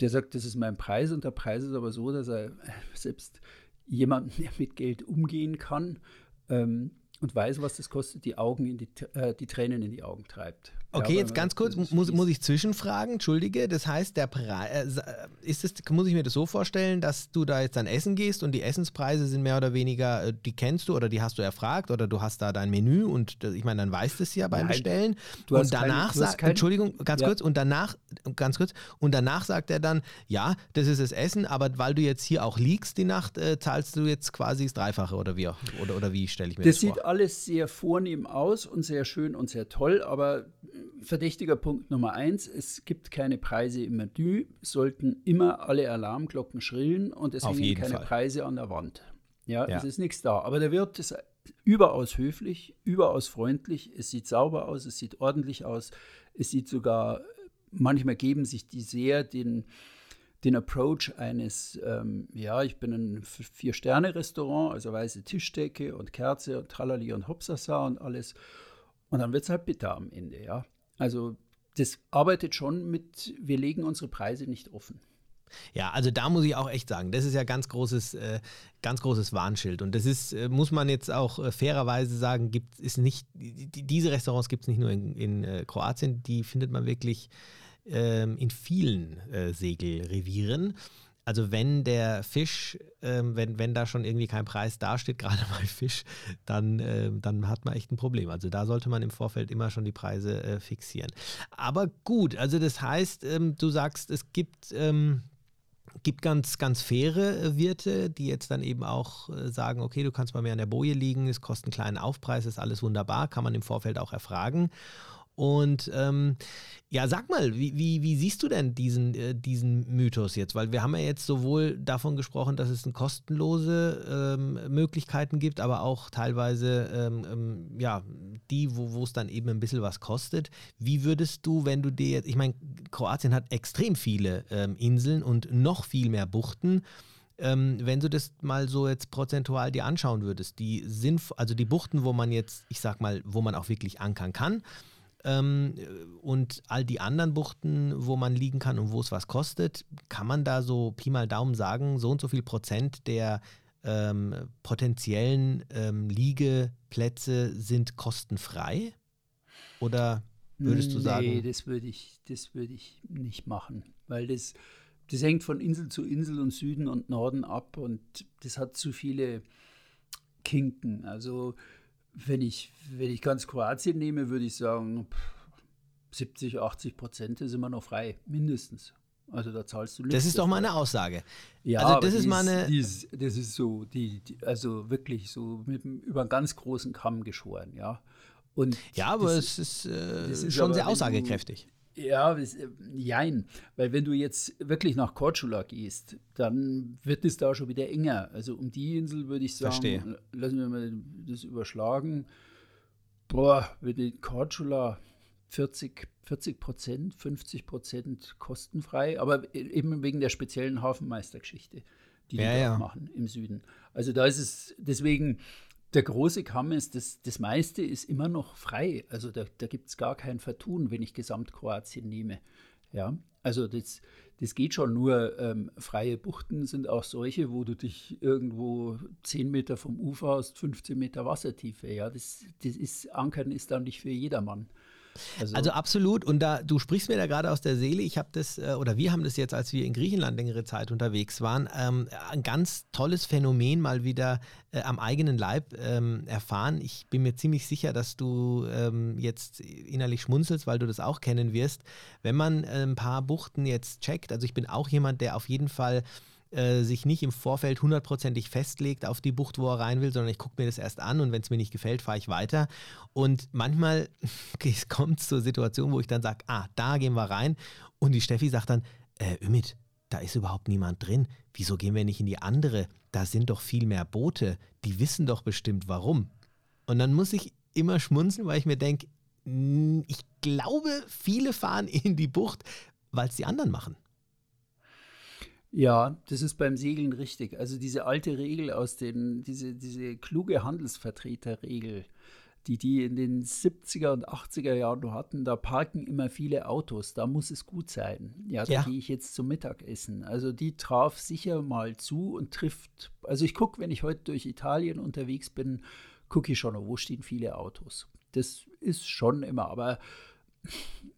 der sagt, das ist mein Preis und der Preis ist aber so, dass er selbst jemanden, der mit Geld umgehen kann, ähm, und weiß, was das kostet, die Augen in die, äh, die Tränen in die Augen treibt. Okay, ja, jetzt ganz kurz, muss, muss ich zwischenfragen, entschuldige, das heißt, der Preis, äh, ist es, muss ich mir das so vorstellen, dass du da jetzt dann essen gehst und die Essenspreise sind mehr oder weniger, äh, die kennst du oder die hast du erfragt oder du hast da dein Menü und ich meine, dann weißt du es ja beim Nein, Bestellen und danach sagt, Entschuldigung, ganz ja. kurz, und danach, ganz kurz, und danach sagt er dann, ja, das ist das Essen, aber weil du jetzt hier auch liegst die Nacht, äh, zahlst du jetzt quasi das Dreifache oder wie, oder, oder wie stelle ich mir das, das vor? Das sieht alles sehr vornehm aus und sehr schön und sehr toll, aber verdächtiger Punkt Nummer eins, es gibt keine Preise im Menü, sollten immer alle Alarmglocken schrillen und es hängen keine Fall. Preise an der Wand. Ja, ja, es ist nichts da. Aber der Wirt ist überaus höflich, überaus freundlich, es sieht sauber aus, es sieht ordentlich aus, es sieht sogar, manchmal geben sich die sehr den, den Approach eines, ähm, ja, ich bin ein Vier-Sterne-Restaurant, also weiße Tischdecke und Kerze und Tralali und Hopsasa und alles. Und dann wird es halt bitter am Ende, ja. Also das arbeitet schon mit, wir legen unsere Preise nicht offen. Ja, also da muss ich auch echt sagen, das ist ja ganz großes, äh, ganz großes Warnschild. Und das ist, äh, muss man jetzt auch äh, fairerweise sagen, gibt ist nicht, die, diese Restaurants gibt es nicht nur in, in äh, Kroatien, die findet man wirklich ähm, in vielen äh, Segelrevieren also wenn der Fisch, ähm, wenn, wenn da schon irgendwie kein Preis dasteht, gerade bei Fisch, dann, äh, dann hat man echt ein Problem. Also da sollte man im Vorfeld immer schon die Preise äh, fixieren. Aber gut, also das heißt, ähm, du sagst, es gibt, ähm, gibt ganz, ganz faire äh, Wirte, die jetzt dann eben auch äh, sagen, okay, du kannst bei mir an der Boje liegen, es kostet einen kleinen Aufpreis, ist alles wunderbar, kann man im Vorfeld auch erfragen. Und ähm, ja, sag mal, wie, wie, wie, siehst du denn diesen, äh, diesen Mythos jetzt? Weil wir haben ja jetzt sowohl davon gesprochen, dass es kostenlose ähm, Möglichkeiten gibt, aber auch teilweise ähm, ähm, ja, die, wo es dann eben ein bisschen was kostet. Wie würdest du, wenn du dir jetzt, ich meine, Kroatien hat extrem viele ähm, Inseln und noch viel mehr Buchten. Ähm, wenn du das mal so jetzt prozentual dir anschauen würdest, die sind, also die Buchten, wo man jetzt, ich sag mal, wo man auch wirklich ankern kann, ähm, und all die anderen Buchten, wo man liegen kann und wo es was kostet, kann man da so Pi mal Daumen sagen, so und so viel Prozent der ähm, potenziellen ähm, Liegeplätze sind kostenfrei? Oder würdest du sagen? Nee, das würde ich, das ich nicht machen, weil das, das hängt von Insel zu Insel und Süden und Norden ab und das hat zu viele Kinken. Also wenn ich, wenn ich ganz Kroatien nehme, würde ich sagen, 70, 80 Prozent ist immer noch frei, mindestens. Also da zahlst du nichts. Das ist doch meine Aussage. Ja, also das ist meine. Ist, das ist so, die, die, also wirklich so mit, über einen ganz großen Kamm geschoren, ja. Und ja, aber das, es ist, äh, ist schon sehr aussagekräftig. Ja, äh, jein. Weil wenn du jetzt wirklich nach Korčula gehst, dann wird es da schon wieder enger. Also um die Insel würde ich sagen, Verstehe. lassen wir mal das überschlagen. Boah, mit den Korčula 40, 40 Prozent, 50 Prozent kostenfrei, aber e-, eben wegen der speziellen Hafenmeistergeschichte, die ja, die ja. machen im Süden. Also da ist es deswegen, der große Kamm ist, das, das meiste ist immer noch frei. Also da, da gibt es gar kein Vertun, wenn ich Gesamtkroatien nehme. Ja, also das, das geht schon nur. Ähm, freie Buchten sind auch solche, wo du dich irgendwo 10 Meter vom Ufer hast, 15 Meter Wassertiefe. Ja, das, das ist, Ankern ist dann nicht für jedermann. Also, also, absolut. Und da, du sprichst mir da gerade aus der Seele. Ich habe das, äh, oder wir haben das jetzt, als wir in Griechenland längere Zeit unterwegs waren, ähm, ein ganz tolles Phänomen mal wieder äh, am eigenen Leib ähm, erfahren. Ich bin mir ziemlich sicher, dass du ähm, jetzt innerlich schmunzelst, weil du das auch kennen wirst. Wenn man äh, ein paar Buchten jetzt checkt, also ich bin auch jemand, der auf jeden Fall äh, sich nicht im Vorfeld hundertprozentig festlegt auf die Bucht, wo er rein will, sondern ich gucke mir das erst an und wenn es mir nicht gefällt, fahre ich weiter. Und manchmal kommt es zur Situation, wo ich dann sage, ah, da gehen wir rein. Und die Steffi sagt dann, äh, Ümit, da ist überhaupt niemand drin. Wieso gehen wir nicht in die andere? Da sind doch viel mehr Boote. Die wissen doch bestimmt warum. Und dann muss ich immer schmunzeln, weil ich mir denke, ich glaube, viele fahren in die Bucht, weil es die anderen machen. Ja, das ist beim Segeln richtig. Also diese alte Regel aus den, diese, diese kluge Handelsvertreterregel, die die in den 70er und 80er Jahren hatten, da parken immer viele Autos, da muss es gut sein. Ja, da ja. gehe ich jetzt zum Mittagessen. Also die traf sicher mal zu und trifft, also ich gucke, wenn ich heute durch Italien unterwegs bin, gucke ich schon, wo stehen viele Autos. Das ist schon immer, aber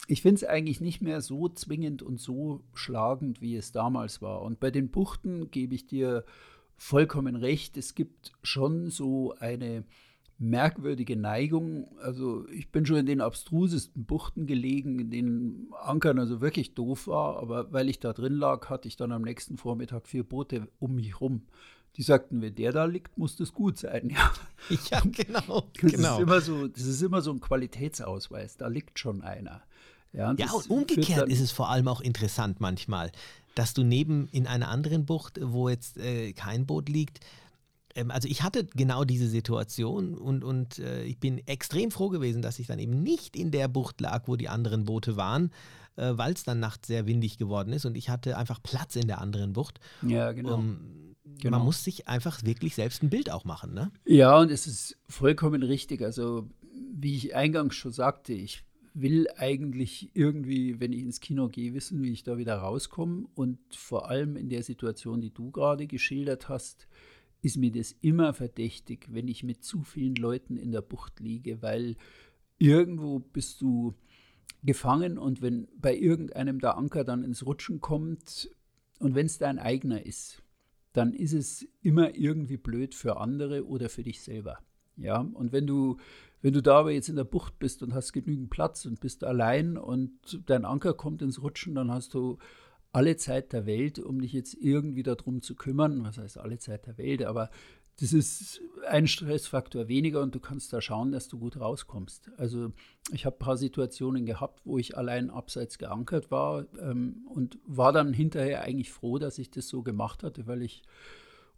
ich finde es eigentlich nicht mehr so zwingend und so schlagend, wie es damals war. Und bei den Buchten gebe ich dir vollkommen recht. Es gibt schon so eine merkwürdige Neigung. Also ich bin schon in den abstrusesten Buchten gelegen, in denen Ankern also wirklich doof war, aber weil ich da drin lag, hatte ich dann am nächsten Vormittag vier Boote um mich rum. Die sagten, wenn der da liegt, muss das gut sein. Ja, ja genau. Das, genau. Ist immer so, das ist immer so ein Qualitätsausweis. Da liegt schon einer. Ja, und, ja, und umgekehrt ist es vor allem auch interessant manchmal, dass du neben in einer anderen Bucht, wo jetzt äh, kein Boot liegt, ähm, also ich hatte genau diese Situation und, und äh, ich bin extrem froh gewesen, dass ich dann eben nicht in der Bucht lag, wo die anderen Boote waren, äh, weil es dann nachts sehr windig geworden ist und ich hatte einfach Platz in der anderen Bucht. Ja, genau. Um, Genau. Man muss sich einfach wirklich selbst ein Bild auch machen, ne? Ja, und es ist vollkommen richtig. Also, wie ich eingangs schon sagte, ich will eigentlich irgendwie, wenn ich ins Kino gehe, wissen, wie ich da wieder rauskomme. Und vor allem in der Situation, die du gerade geschildert hast, ist mir das immer verdächtig, wenn ich mit zu vielen Leuten in der Bucht liege, weil irgendwo bist du gefangen und wenn bei irgendeinem der Anker dann ins Rutschen kommt und wenn es dein eigener ist, dann ist es immer irgendwie blöd für andere oder für dich selber. Ja, und wenn du, wenn du da aber jetzt in der Bucht bist und hast genügend Platz und bist allein und dein Anker kommt ins Rutschen, dann hast du alle Zeit der Welt, um dich jetzt irgendwie darum zu kümmern. Was heißt alle Zeit der Welt? Aber das ist ein Stressfaktor weniger und du kannst da schauen, dass du gut rauskommst. Also ich habe ein paar Situationen gehabt, wo ich allein abseits geankert war ähm, und war dann hinterher eigentlich froh, dass ich das so gemacht hatte, weil ich,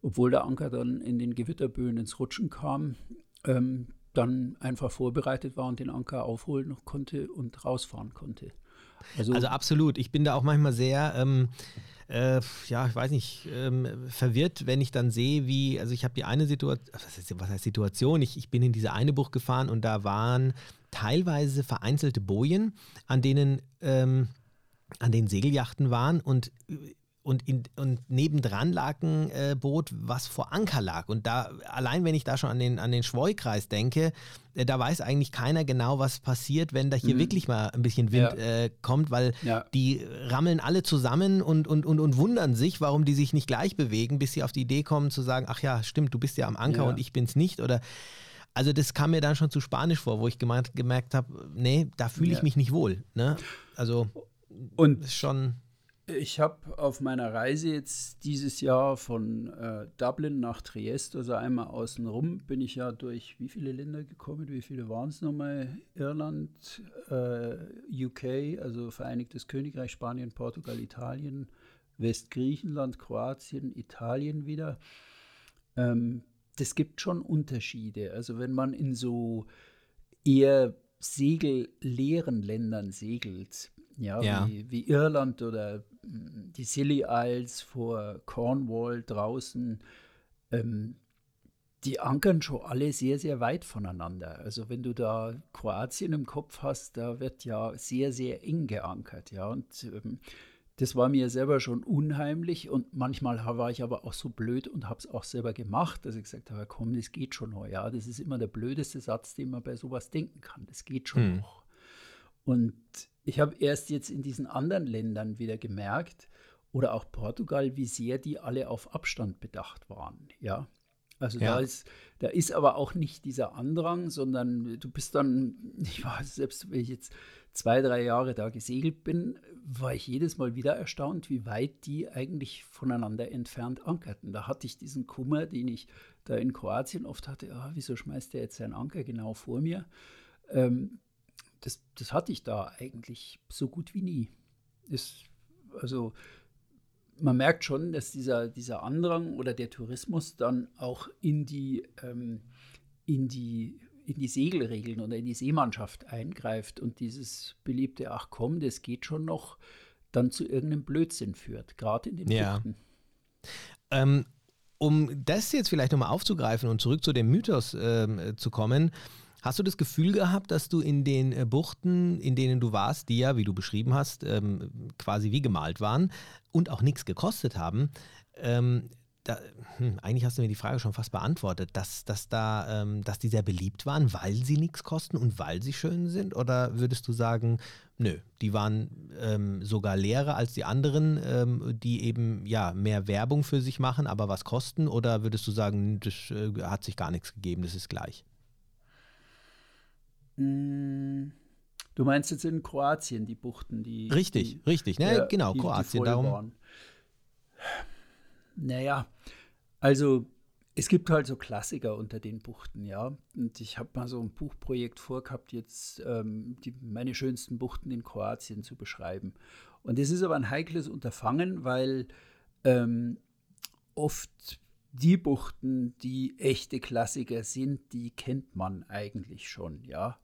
obwohl der Anker dann in den Gewitterböen ins Rutschen kam, ähm, dann einfach vorbereitet war und den Anker aufholen konnte und rausfahren konnte. Also, also absolut. Ich bin da auch manchmal sehr... Ähm äh, ja, ich weiß nicht, ähm, verwirrt, wenn ich dann sehe, wie, also ich habe die eine Situation, was heißt Situation? Ich, ich bin in diese eine Bucht gefahren und da waren teilweise vereinzelte Bojen, an denen, ähm, an den Segeljachten waren und und, in, und nebendran lag ein äh, Boot, was vor Anker lag. Und da, allein wenn ich da schon an den, an den Schwoikreis denke, äh, da weiß eigentlich keiner genau, was passiert, wenn da hier mhm. wirklich mal ein bisschen Wind ja. äh, kommt, weil ja. die rammeln alle zusammen und, und, und, und wundern sich, warum die sich nicht gleich bewegen, bis sie auf die Idee kommen zu sagen, ach ja, stimmt, du bist ja am Anker ja. und ich bin's nicht. Oder also das kam mir dann schon zu spanisch vor, wo ich gemeint, gemerkt habe, nee, da fühle ich mich nicht wohl. Ne? Also und schon ich habe auf meiner Reise jetzt dieses Jahr von äh, Dublin nach Triest, also einmal außenrum, bin ich ja durch wie viele Länder gekommen? Wie viele waren es nochmal? Irland, äh, UK, also Vereinigtes Königreich, Spanien, Portugal, Italien, Westgriechenland, Kroatien, Italien wieder. Ähm, das gibt schon Unterschiede. Also wenn man in so eher segelleeren Ländern segelt, ja, Ja. Wie, wie Irland oder mm, die Scilly Isles vor Cornwall draußen, ähm, die ankern schon alle sehr, sehr weit voneinander. Also wenn du da Kroatien im Kopf hast, da wird ja sehr, sehr eng geankert, ja. Und ähm, das war mir selber schon unheimlich und manchmal war ich aber auch so blöd und habe es auch selber gemacht, dass ich gesagt habe, komm, das geht schon noch. Ja, das ist immer der blödeste Satz, den man bei sowas denken kann. Das geht schon Hm. noch. Und ich habe erst jetzt in diesen anderen Ländern wieder gemerkt, oder auch Portugal, wie sehr die alle auf Abstand bedacht waren. Ja. Also Ja. da ist, da ist aber auch nicht dieser Andrang, sondern du bist dann, ich war selbst, wenn ich jetzt zwei, drei Jahre da gesegelt bin, war ich jedes Mal wieder erstaunt, wie weit die eigentlich voneinander entfernt ankerten. Da hatte ich diesen Kummer, den ich da in Kroatien oft hatte, ah, wieso schmeißt der jetzt seinen Anker genau vor mir? Ähm, das, das hatte ich da eigentlich so gut wie nie. Ist, also man merkt schon, dass dieser, dieser Andrang oder der Tourismus dann auch in die, ähm, in die in die Segelregeln oder in die Seemannschaft eingreift und dieses beliebte Ach komm, das geht schon noch, dann zu irgendeinem Blödsinn führt, gerade in den Ja. Ähm, um das jetzt vielleicht nochmal aufzugreifen und zurück zu dem Mythos ähm, äh, zu kommen, hast du das Gefühl gehabt, dass du in den äh, Buchten, in denen du warst, die ja, wie du beschrieben hast, ähm, quasi wie gemalt waren und auch nichts gekostet haben, ähm, da, hm, eigentlich hast du mir die Frage schon fast beantwortet, dass, dass, da, ähm, dass die sehr beliebt waren, weil sie nichts kosten und weil sie schön sind? Oder würdest du sagen, nö, die waren ähm, sogar leerer als die anderen, ähm, die eben ja mehr Werbung für sich machen, aber was kosten? Oder würdest du sagen, das äh, hat sich gar nichts gegeben, das ist gleich? Mm, Du meinst jetzt in Kroatien die Buchten, die. Richtig, die, richtig, ne? ja, genau, die- die Kroatien, voll darum. waren. Naja, also es gibt halt so Klassiker unter den Buchten, ja. Und ich habe mal so ein Buchprojekt vorgehabt, jetzt ähm, die, meine schönsten Buchten in Kroatien zu beschreiben. Und es ist aber ein heikles Unterfangen, weil ähm, oft die Buchten, die echte Klassiker sind, die kennt man eigentlich schon, ja.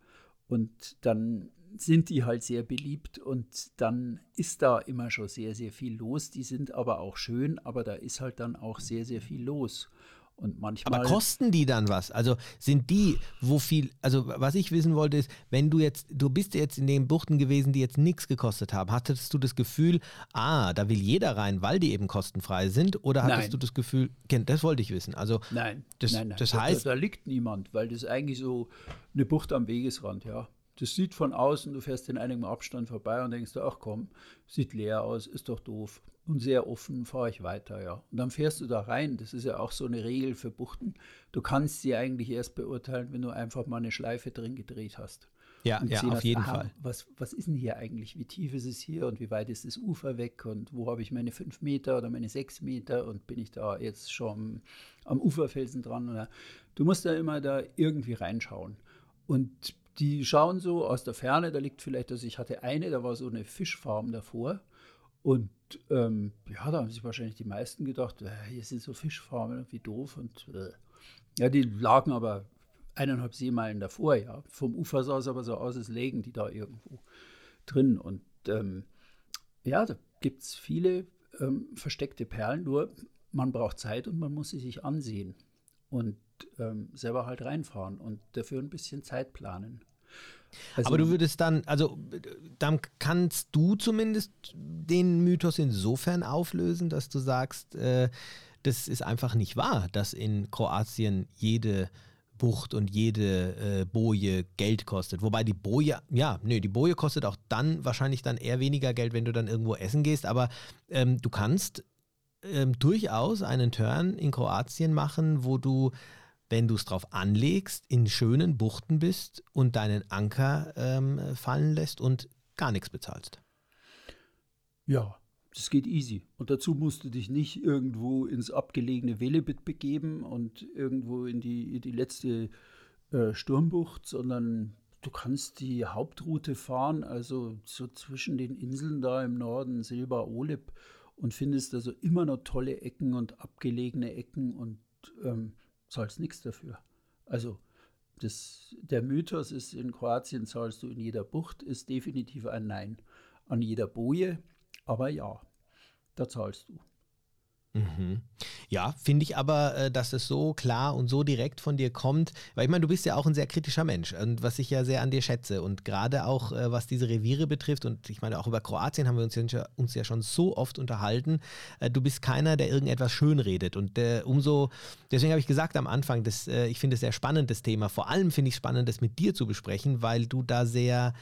Und dann sind die halt sehr beliebt und dann ist da immer schon sehr, sehr viel los. Die sind aber auch schön, aber da ist halt dann auch sehr, sehr viel los. Und manchmal. Aber kosten die dann was? Also sind die, wo viel, also was ich wissen wollte ist, wenn du jetzt, du bist jetzt in den Buchten gewesen, die jetzt nichts gekostet haben, hattest du das Gefühl, ah, da will jeder rein, weil die eben kostenfrei sind? Oder hattest Nein. du das Gefühl, das wollte ich wissen. Also Nein, Das- nein, nein. das da, heißt- da, da liegt niemand, weil das ist eigentlich so eine Bucht am Wegesrand, ja. Das sieht von außen, du fährst in einigem Abstand vorbei und denkst, ach komm, sieht leer aus, ist doch doof. Und sehr offen fahre ich weiter, ja. Und dann fährst du da rein. Das ist ja auch so eine Regel für Buchten. Du kannst sie eigentlich erst beurteilen, wenn du einfach mal eine Schleife drin gedreht hast. ja, und ja, auf hast, jeden aha, Fall. Was, was ist denn hier eigentlich? Wie tief ist es hier und wie weit ist das Ufer weg und wo habe ich meine fünf Meter oder meine sechs Meter und bin ich da jetzt schon am, am Uferfelsen dran? Oder du musst da immer da irgendwie reinschauen. Und die schauen so aus der Ferne, da liegt vielleicht, also ich hatte eine, da war so eine Fischfarm davor. Und ähm, ja, da haben sich wahrscheinlich die meisten gedacht, äh, hier sind so Fischfarmen, wie doof. Und äh. ja, die lagen aber eineinhalb Seemeilen davor, ja. Vom Ufer sah es aber so aus, als lägen die da irgendwo drin. Und ähm, ja, da gibt es viele ähm, versteckte Perlen, nur man braucht Zeit und man muss sie sich ansehen und ähm, selber halt reinfahren und dafür ein bisschen Zeit planen. Also, Aber du würdest dann, also dann kannst du zumindest den Mythos insofern auflösen, dass du sagst, äh, das ist einfach nicht wahr, dass in Kroatien jede Bucht und jede äh, Boje Geld kostet. Wobei die Boje, ja, nö, die Boje kostet auch dann wahrscheinlich dann eher weniger Geld, wenn du dann irgendwo essen gehst. Aber ähm, du kannst ähm, durchaus einen Turn in Kroatien machen, wo du wenn du es drauf anlegst, in schönen Buchten bist und deinen Anker ähm, fallen lässt und gar nichts bezahlst. Ja, das geht easy. Und dazu musst du dich nicht irgendwo ins abgelegene Velebit begeben und irgendwo in die, die letzte äh, Sturmbucht, sondern du kannst die Hauptroute fahren, also so zwischen den Inseln da im Norden, Silber, Olip, und findest also immer noch tolle Ecken und abgelegene Ecken und ähm, zahlst nichts dafür. Also das, der Mythos ist, in Kroatien zahlst du in jeder Bucht, ist definitiv ein Nein. An jeder Boje, aber ja, da zahlst du. Mhm. Ja, finde ich aber, äh, dass es so klar und so direkt von dir kommt, weil ich meine, du bist ja auch ein sehr kritischer Mensch und was ich ja sehr an dir schätze und gerade auch äh, was diese Reviere betrifft und ich meine auch über Kroatien haben wir uns ja, uns ja schon so oft unterhalten, äh, du bist keiner, der irgendetwas schönredet und umso, deswegen habe ich gesagt am Anfang, dass, ich finde es sehr spannend, das Thema, vor allem finde ich es spannend, das mit dir zu besprechen, weil du da sehr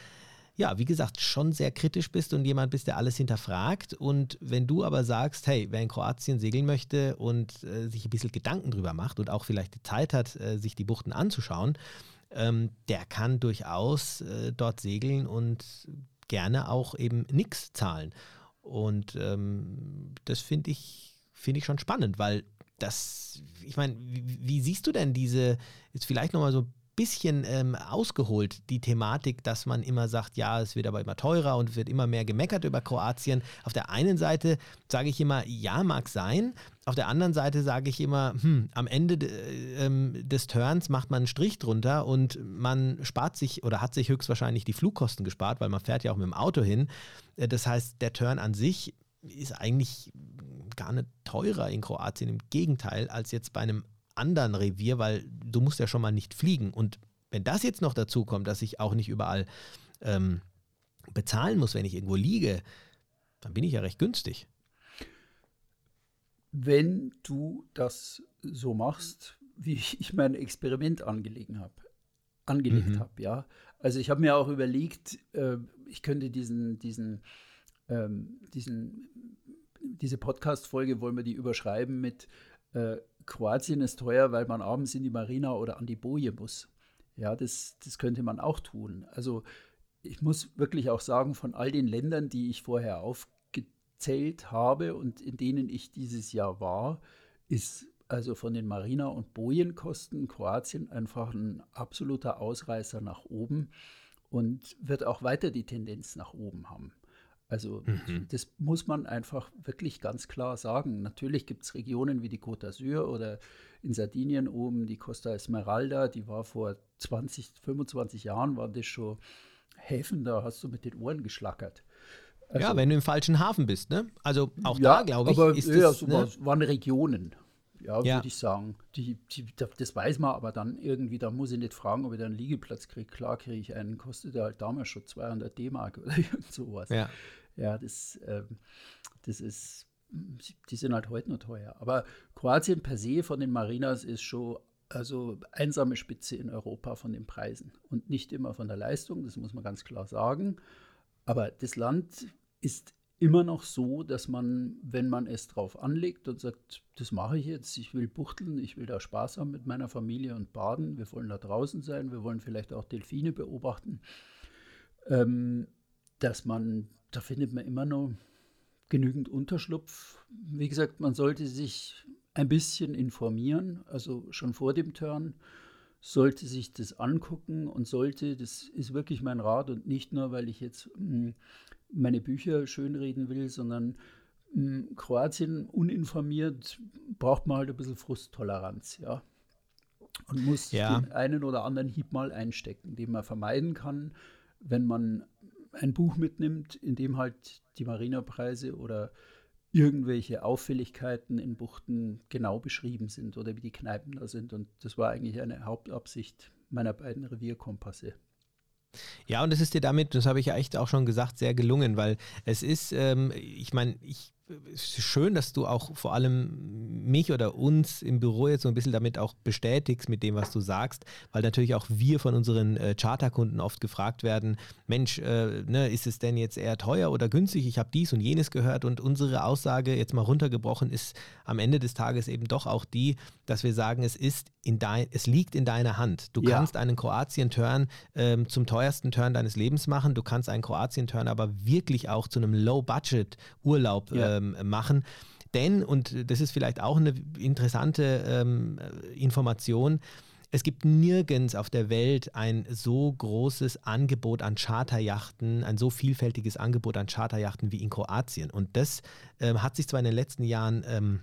ja, wie gesagt, schon sehr kritisch bist und jemand bist, der alles hinterfragt. Und wenn du aber sagst, hey, wer in Kroatien segeln möchte und äh, sich ein bisschen Gedanken drüber macht und auch vielleicht die Zeit hat, äh, sich die Buchten anzuschauen, ähm, der kann durchaus äh, dort segeln und gerne auch eben nichts zahlen. Und ähm, das finde ich, find ich schon spannend, weil das, ich meine, wie, wie, siehst du denn diese, jetzt vielleicht nochmal so bisschen ähm, ausgeholt, die Thematik, dass man immer sagt, ja, es wird aber immer teurer und wird immer mehr gemeckert über Kroatien. Auf der einen Seite sage ich immer, ja, mag sein. Auf der anderen Seite sage ich immer, hm, am Ende äh, ähm, des Turns macht man einen Strich drunter und man spart sich oder hat sich höchstwahrscheinlich die Flugkosten gespart, weil man fährt ja auch mit dem Auto hin. Äh, das heißt, der Turn an sich ist eigentlich gar nicht teurer in Kroatien, im Gegenteil, als jetzt bei einem anderen Revier, weil du musst ja schon mal nicht fliegen. Und wenn das jetzt noch dazu kommt, dass ich auch nicht überall ähm, bezahlen muss, wenn ich irgendwo liege, dann bin ich ja recht günstig. Wenn du das so machst, wie ich mein Experiment angelegt habe, angelegt mhm. habe, ja. Also ich habe mir auch überlegt, äh, ich könnte diesen, diesen, ähm, diesen, diese Podcast-Folge wollen wir die überschreiben mit äh, Kroatien ist teuer, weil man abends in die Marina oder an die Boje muss. Ja, das, das könnte man auch tun. Also ich muss wirklich auch sagen, von all den Ländern, die ich vorher aufgezählt habe und in denen ich dieses Jahr war, ist also von den Marina- und Bojenkosten Kroatien einfach ein absoluter Ausreißer nach oben und wird auch weiter die Tendenz nach oben haben. Also mhm. das muss man einfach wirklich ganz klar sagen. Natürlich gibt es Regionen wie die Côte d'Azur oder in Sardinien oben die Costa Esmeralda, die war vor 20, 25 Jahren, waren das schon Häfen, da hast du mit den Ohren geschlackert. Also, ja, wenn du im falschen Hafen bist, ne? Also auch ja, da, glaube ich, aber, ist ja, das, so ne? waren Regionen, ja, ja. würde ich sagen. Die, die, das weiß man, aber dann irgendwie, da muss ich nicht fragen, ob ich da einen Liegeplatz kriege. Klar kriege ich einen, kostet ja halt damals schon 200 D-Mark oder irgend sowas. Ja. Ja, das, äh, das ist, die sind halt heute noch teuer. Aber Kroatien per se von den Marinas ist schon also einsame Spitze in Europa von den Preisen und nicht immer von der Leistung, das muss man ganz klar sagen. Aber das Land ist immer noch so, dass man, wenn man es drauf anlegt und sagt, das mache ich jetzt, ich will buchteln, ich will da Spaß haben mit meiner Familie und baden, wir wollen da draußen sein, wir wollen vielleicht auch Delfine beobachten, ähm, dass man da findet man immer noch genügend Unterschlupf. Wie gesagt, man sollte sich ein bisschen informieren, also schon vor dem Turn, sollte sich das angucken und sollte, das ist wirklich mein Rat und nicht nur, weil ich jetzt mh, hm, meine Bücher schönreden will, sondern mh, hm, Kroatien uninformiert braucht man halt ein bisschen Frusttoleranz, ja. Und muss ja. den einen oder anderen Hieb mal einstecken, den man vermeiden kann, wenn man ein Buch mitnimmt, in dem halt die Marinapreise oder irgendwelche Auffälligkeiten in Buchten genau beschrieben sind oder wie die Kneipen da sind. Und das war eigentlich eine Hauptabsicht meiner beiden Revierkompasse. Ja, und es ist dir damit, das habe ich ja echt auch schon gesagt, sehr gelungen, weil es ist, ähm, ich meine, ich es ist schön, dass du auch vor allem mich oder uns im Büro jetzt so ein bisschen damit auch bestätigst mit dem, was du sagst, weil natürlich auch wir von unseren äh, Charterkunden oft gefragt werden, Mensch, äh, ne, ist es denn jetzt eher teuer oder günstig? Ich habe dies und jenes gehört und unsere Aussage jetzt mal runtergebrochen ist am Ende des Tages eben doch auch die, dass wir sagen, es ist in dein, es liegt in deiner Hand. Du ja. kannst einen Kroatien-Turn ähm, zum teuersten Turn deines Lebens machen, du kannst einen Kroatien-Turn aber wirklich auch zu einem Low-Budget-Urlaub ja. Ähm, machen. Denn, und das ist vielleicht auch eine interessante ähm, Information, es gibt nirgends auf der Welt ein so großes Angebot an Charterjachten, ein so vielfältiges Angebot an Charterjachten wie in Kroatien. Und das ähm, hat sich zwar in den letzten Jahren ähm,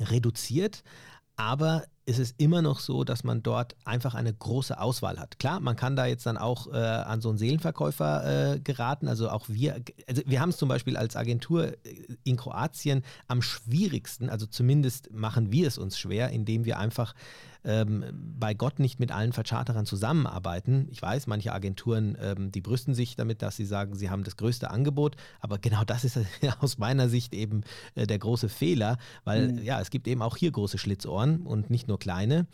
reduziert, aber ist es immer noch so, dass man dort einfach eine große Auswahl hat. Klar, man kann da jetzt dann auch äh, an so einen Seelenverkäufer äh, geraten. Also auch wir, also wir haben es zum Beispiel als Agentur äh, in Kroatien am schwierigsten, also zumindest machen wir es uns schwer, indem wir einfach ähm, bei Gott nicht mit allen Vercharterern zusammenarbeiten. Ich weiß, manche Agenturen, ähm, die brüsten sich damit, dass sie sagen, sie haben das größte Angebot, aber genau das ist aus meiner Sicht eben äh, der große Fehler, weil mhm. ja, es gibt eben auch hier große Schlitzohren und nicht nur kleine.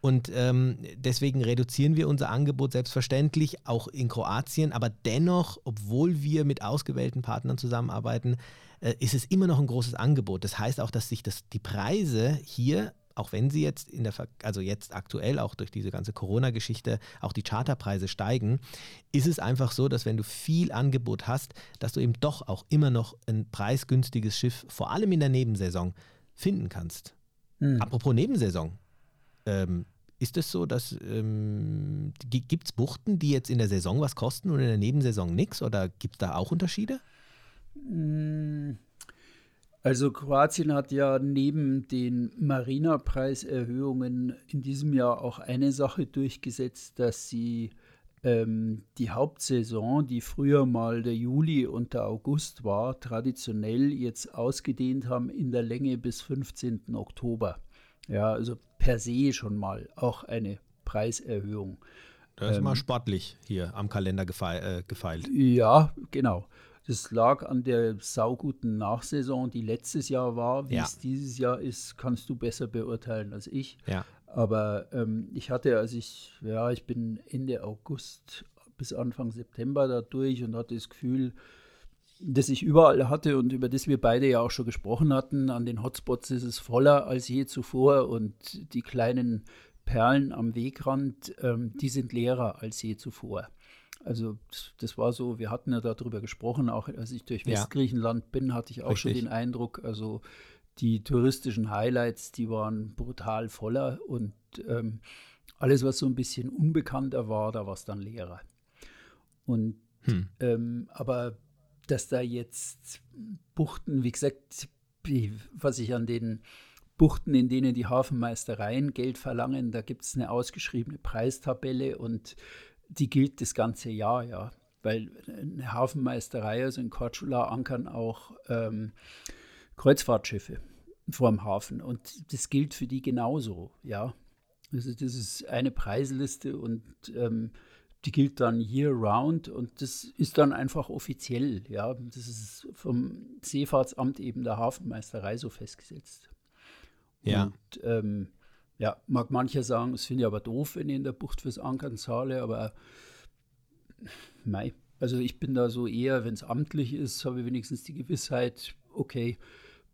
Und ähm, deswegen reduzieren wir unser Angebot selbstverständlich auch in Kroatien. Aber dennoch, obwohl wir mit ausgewählten Partnern zusammenarbeiten, äh, ist es immer noch ein großes Angebot. Das heißt auch, dass sich das, die Preise hier auch wenn sie jetzt in der, also jetzt aktuell auch durch diese ganze Corona-Geschichte auch die Charterpreise steigen, ist es einfach so, dass wenn du viel Angebot hast, dass du eben doch auch immer noch ein preisgünstiges Schiff, vor allem in der Nebensaison, finden kannst. Mhm. Apropos Nebensaison, ähm, ist es so, dass ähm, gibt es Buchten, die jetzt in der Saison was kosten und in der Nebensaison nichts? Oder gibt es da auch Unterschiede? Mhm. Also Kroatien hat ja neben den Marina-Preiserhöhungen in diesem Jahr auch eine Sache durchgesetzt, dass sie ähm, die Hauptsaison, die früher mal der Juli und der August war, traditionell jetzt ausgedehnt haben in der Länge bis 15. Oktober. Ja, also per se schon mal auch eine Preiserhöhung. Das ist ähm, mal sportlich hier am Kalender äh, gefeilt. Ja, genau. Das lag an der sauguten Nachsaison, die letztes Jahr war. Wie ja. es dieses Jahr ist, kannst du besser beurteilen als ich. Ja. Aber ähm, ich hatte, als ich, ja, ich bin Ende August bis Anfang September da durch und hatte das Gefühl, das ich überall hatte und über das wir beide ja auch schon gesprochen hatten. An den Hotspots ist es voller als je zuvor und die kleinen Perlen am Wegrand, ähm, die sind leerer als je zuvor. Also das war so, wir hatten ja darüber gesprochen, auch als ich durch Westgriechenland ja. bin, hatte ich auch Richtig. schon den Eindruck, also die touristischen Highlights, die waren brutal voller und ähm, alles, was so ein bisschen unbekannter war, da war es dann leerer. Und hm. ähm, aber dass da jetzt Buchten, wie gesagt, was ich an den Buchten, in denen die Hafenmeistereien Geld verlangen, da gibt es eine ausgeschriebene Preistabelle und die gilt das ganze Jahr, ja. Weil eine Hafenmeisterei, also in Korčula, ankern auch ähm, Kreuzfahrtschiffe vor dem Hafen. Und das gilt für die genauso, ja. Also das ist eine Preisliste und ähm, die gilt dann year round und das ist dann einfach offiziell, ja. Das ist vom Seefahrtsamt eben der Hafenmeisterei so festgesetzt. Ja. Und ähm, ja, mag mancher sagen, es finde ich aber doof, wenn ich in der Bucht fürs Ankern zahle, aber mei. Also ich bin da so eher, wenn es amtlich ist, habe ich wenigstens die Gewissheit, okay,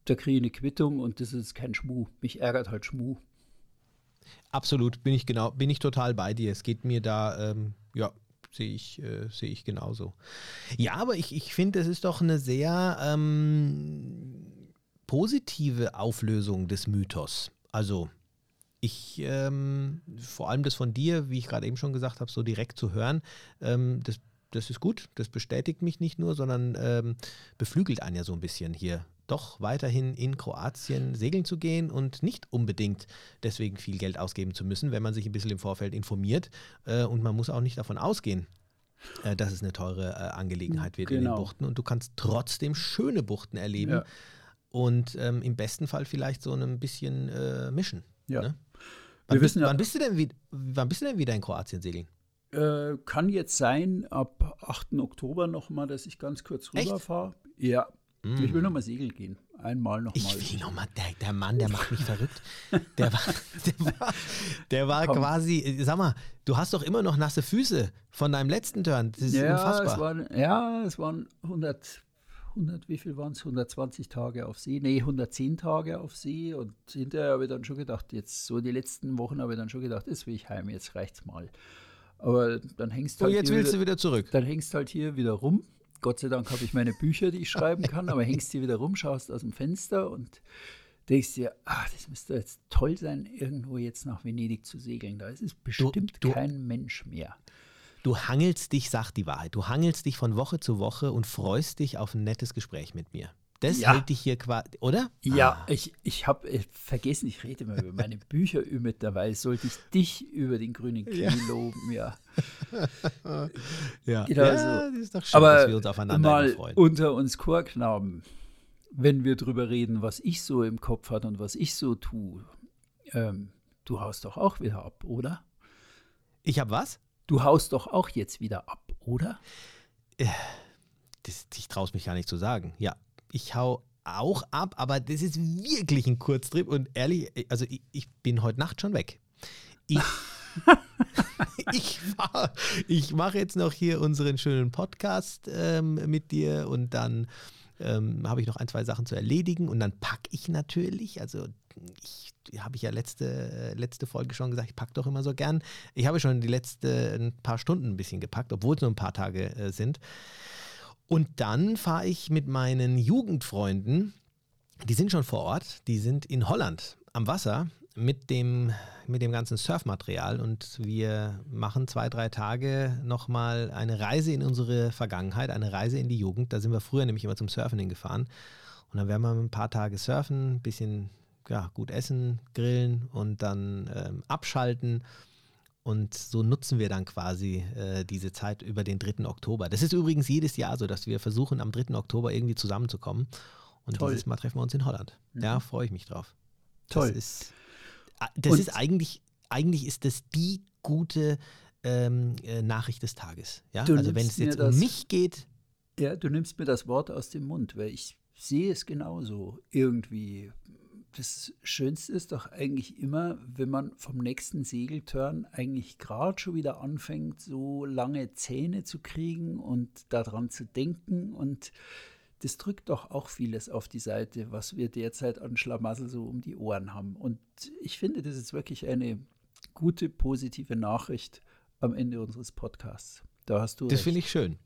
da kriege ich eine Quittung und das ist kein Schmuh. Mich ärgert halt Schmuh. Absolut, bin ich genau, bin ich total bei dir. Es geht mir da, ähm, ja, sehe ich, äh, sehe ich genauso. Ja, aber ich, ich finde, es ist doch eine sehr ähm, positive Auflösung des Mythos. Also ich, ähm, vor allem das von dir, wie ich gerade eben schon gesagt habe, so direkt zu hören, ähm, das, das ist gut. Das bestätigt mich nicht nur, sondern ähm, beflügelt einen ja so ein bisschen hier doch weiterhin in Kroatien segeln zu gehen und nicht unbedingt deswegen viel Geld ausgeben zu müssen, wenn man sich ein bisschen im Vorfeld informiert. Äh, und man muss auch nicht davon ausgehen, äh, dass es eine teure äh, Angelegenheit wird genau. in den genau. Buchten. Und du kannst trotzdem schöne Buchten erleben ja. und ähm, im besten Fall vielleicht so ein bisschen äh, mischen. Ja. Ne? Wann, bist, ja, wann, bist, du denn wie, wann bist du denn wieder in Kroatien segeln? Äh, kann jetzt sein, ab 8. Oktober nochmal, dass ich ganz kurz rüberfahre. Ja, mm. ich will nochmal segeln gehen. Einmal nochmal. Ich will nochmal, der, der Mann, der macht mich verrückt. Der war, der war, der war quasi, sag mal, du hast doch immer noch nasse Füße von deinem letzten Turn. Das ist ja, unfassbar. Es waren, ja, es waren 100 100, wie viel waren es? 120 Tage auf See? Nee, 110 Tage auf See. Und hinterher habe ich dann schon gedacht, jetzt so die letzten Wochen habe ich dann schon gedacht, jetzt will ich heim, jetzt reicht's mal. Aber dann hängst halt. Oh, jetzt willst wieder, du wieder zurück. Dann hängst halt hier wieder rum. Gott sei Dank habe ich meine Bücher, die ich schreiben kann, aber hängst hier wieder rum, schaust aus dem Fenster und denkst dir, ah, das müsste jetzt toll sein, irgendwo jetzt nach Venedig zu segeln. Da ist es bestimmt du, du, kein Mensch mehr. Du hangelst dich, sag die Wahrheit, du hangelst dich von Woche zu Woche und freust dich auf ein nettes Gespräch mit mir. Das Ja. hält dich hier quasi, oder? Ja, Ah, ich, ich habe vergessen, ich rede mal über meine Bücher mit dabei. Sollte ich dich über den grünen Klee Ja. loben, ja. ja. genau ja, so. das ist doch schön, Aber dass wir uns aufeinander mal freuen. unter uns Chorknaben, wenn wir drüber reden, was ich so im Kopf hatte und was ich so tue, ähm, du haust doch auch wieder ab, oder? Ich habe was? Du haust doch auch jetzt wieder ab, oder? Das, ich traue es mich gar nicht zu sagen. Ja, ich hau auch ab, aber das ist wirklich ein Kurztrip und ehrlich, also ich, ich bin heute Nacht schon weg. Ich, ich, fahr- ich mache jetzt noch hier unseren schönen Podcast ähm, mit dir und dann ähm, habe ich noch ein, zwei Sachen zu erledigen und dann packe ich natürlich, also ich habe ich ja letzte, letzte Folge schon gesagt, ich packe doch immer so gern. Ich habe schon die letzten paar Stunden ein bisschen gepackt, obwohl es nur ein paar Tage äh, sind. Und dann fahre ich mit meinen Jugendfreunden, die sind schon vor Ort, die sind in Holland am Wasser mit dem, mit dem ganzen Surfmaterial und wir machen zwei, drei Tage nochmal eine Reise in unsere Vergangenheit, eine Reise in die Jugend. Da sind wir früher nämlich immer zum Surfen hingefahren. Und dann werden wir ein paar Tage surfen, ein bisschen ja, gut essen, grillen und dann ähm, abschalten. Und so nutzen wir dann quasi äh, diese Zeit über den 3. Oktober. Das ist übrigens jedes Jahr so, dass wir versuchen, am 3. Oktober irgendwie zusammenzukommen. Und Toll. dieses Mal treffen wir uns in Holland. Ja, Mhm. freue ich mich drauf. Toll. Das ist, ah, das Und- ist eigentlich, eigentlich ist das die gute ähm, äh, Nachricht des Tages. Ja? Also wenn es jetzt mir um das- mich geht, Ja, du nimmst mir das Wort aus dem Mund, weil ich sehe es genauso irgendwie. Das Schönste ist doch eigentlich immer, wenn man vom nächsten Segeltörn eigentlich gerade schon wieder anfängt, so lange Zähne zu kriegen und daran zu denken. Und das drückt doch auch vieles auf die Seite, was wir derzeit an Schlamassel so um die Ohren haben. Und ich finde, das ist wirklich eine gute, positive Nachricht am Ende unseres Podcasts. Da hast du das finde ich schön.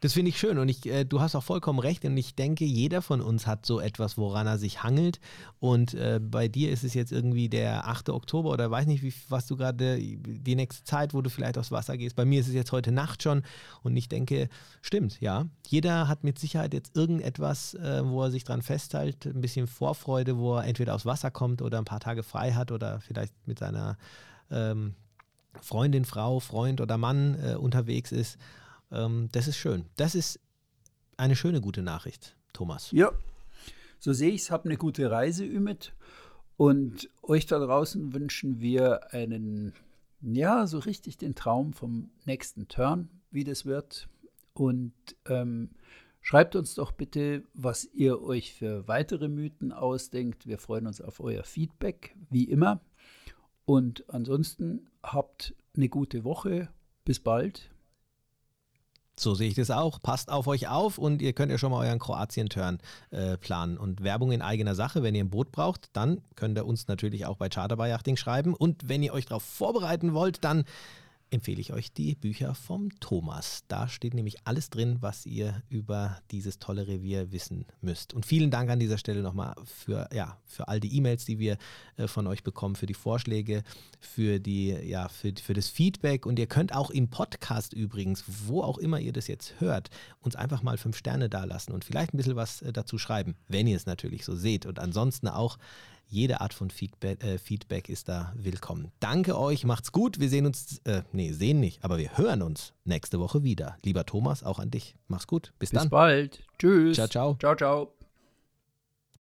Das finde ich schön und ich, äh, du hast auch vollkommen recht und ich denke, jeder von uns hat so etwas, woran er sich hangelt und äh, bei dir ist es jetzt irgendwie der 8. Oktober oder weiß nicht, wie, was du gerade, die nächste Zeit, wo du vielleicht aufs Wasser gehst. Bei mir ist es jetzt heute Nacht schon und ich denke, stimmt, ja. Jeder hat mit Sicherheit jetzt irgendetwas, äh, wo er sich dran festhält, ein bisschen Vorfreude, wo er entweder aufs Wasser kommt oder ein paar Tage frei hat oder vielleicht mit seiner ähm, Freundin, Frau, Freund oder Mann äh, unterwegs ist. Ähm, das ist schön. Das ist eine schöne, gute Nachricht, Thomas. Ja, so sehe ich es. Hab eine gute Reise, Ümit. Und euch da draußen wünschen wir einen, ja, so richtig den Traum vom nächsten Turn, wie das wird. Und ähm, schreibt uns doch bitte, was ihr euch für weitere Mythen ausdenkt. Wir freuen uns auf euer Feedback, wie immer. Und ansonsten habt eine gute Woche. Bis bald. So sehe ich das auch. Passt auf euch auf und ihr könnt ja schon mal euren Kroatien-Turn äh, planen. Und Werbung in eigener Sache, wenn ihr ein Boot braucht, dann könnt ihr uns natürlich auch bei Charterbar Yachting schreiben. Und wenn ihr euch darauf vorbereiten wollt, dann empfehle ich euch die Bücher vom Thomas. Da steht nämlich alles drin, was ihr über dieses tolle Revier wissen müsst. Und vielen Dank an dieser Stelle nochmal für, ja, für all die E-Mails, die wir äh, von euch bekommen, für die Vorschläge, für, die, ja, für, für das Feedback. Und ihr könnt auch im Podcast übrigens, wo auch immer ihr das jetzt hört, uns einfach mal fünf Sterne dalassen und vielleicht ein bisschen was äh, dazu schreiben, wenn ihr es natürlich so seht. Und ansonsten auch jede Art von Feedback, äh, Feedback ist da willkommen. Danke euch, macht's gut. Wir sehen uns, äh, nee, sehen nicht, aber wir hören uns nächste Woche wieder. Lieber Thomas, auch an dich. Mach's gut. Bis, Bis dann. bald. Tschüss. Ciao, ciao. Ciao, ciao.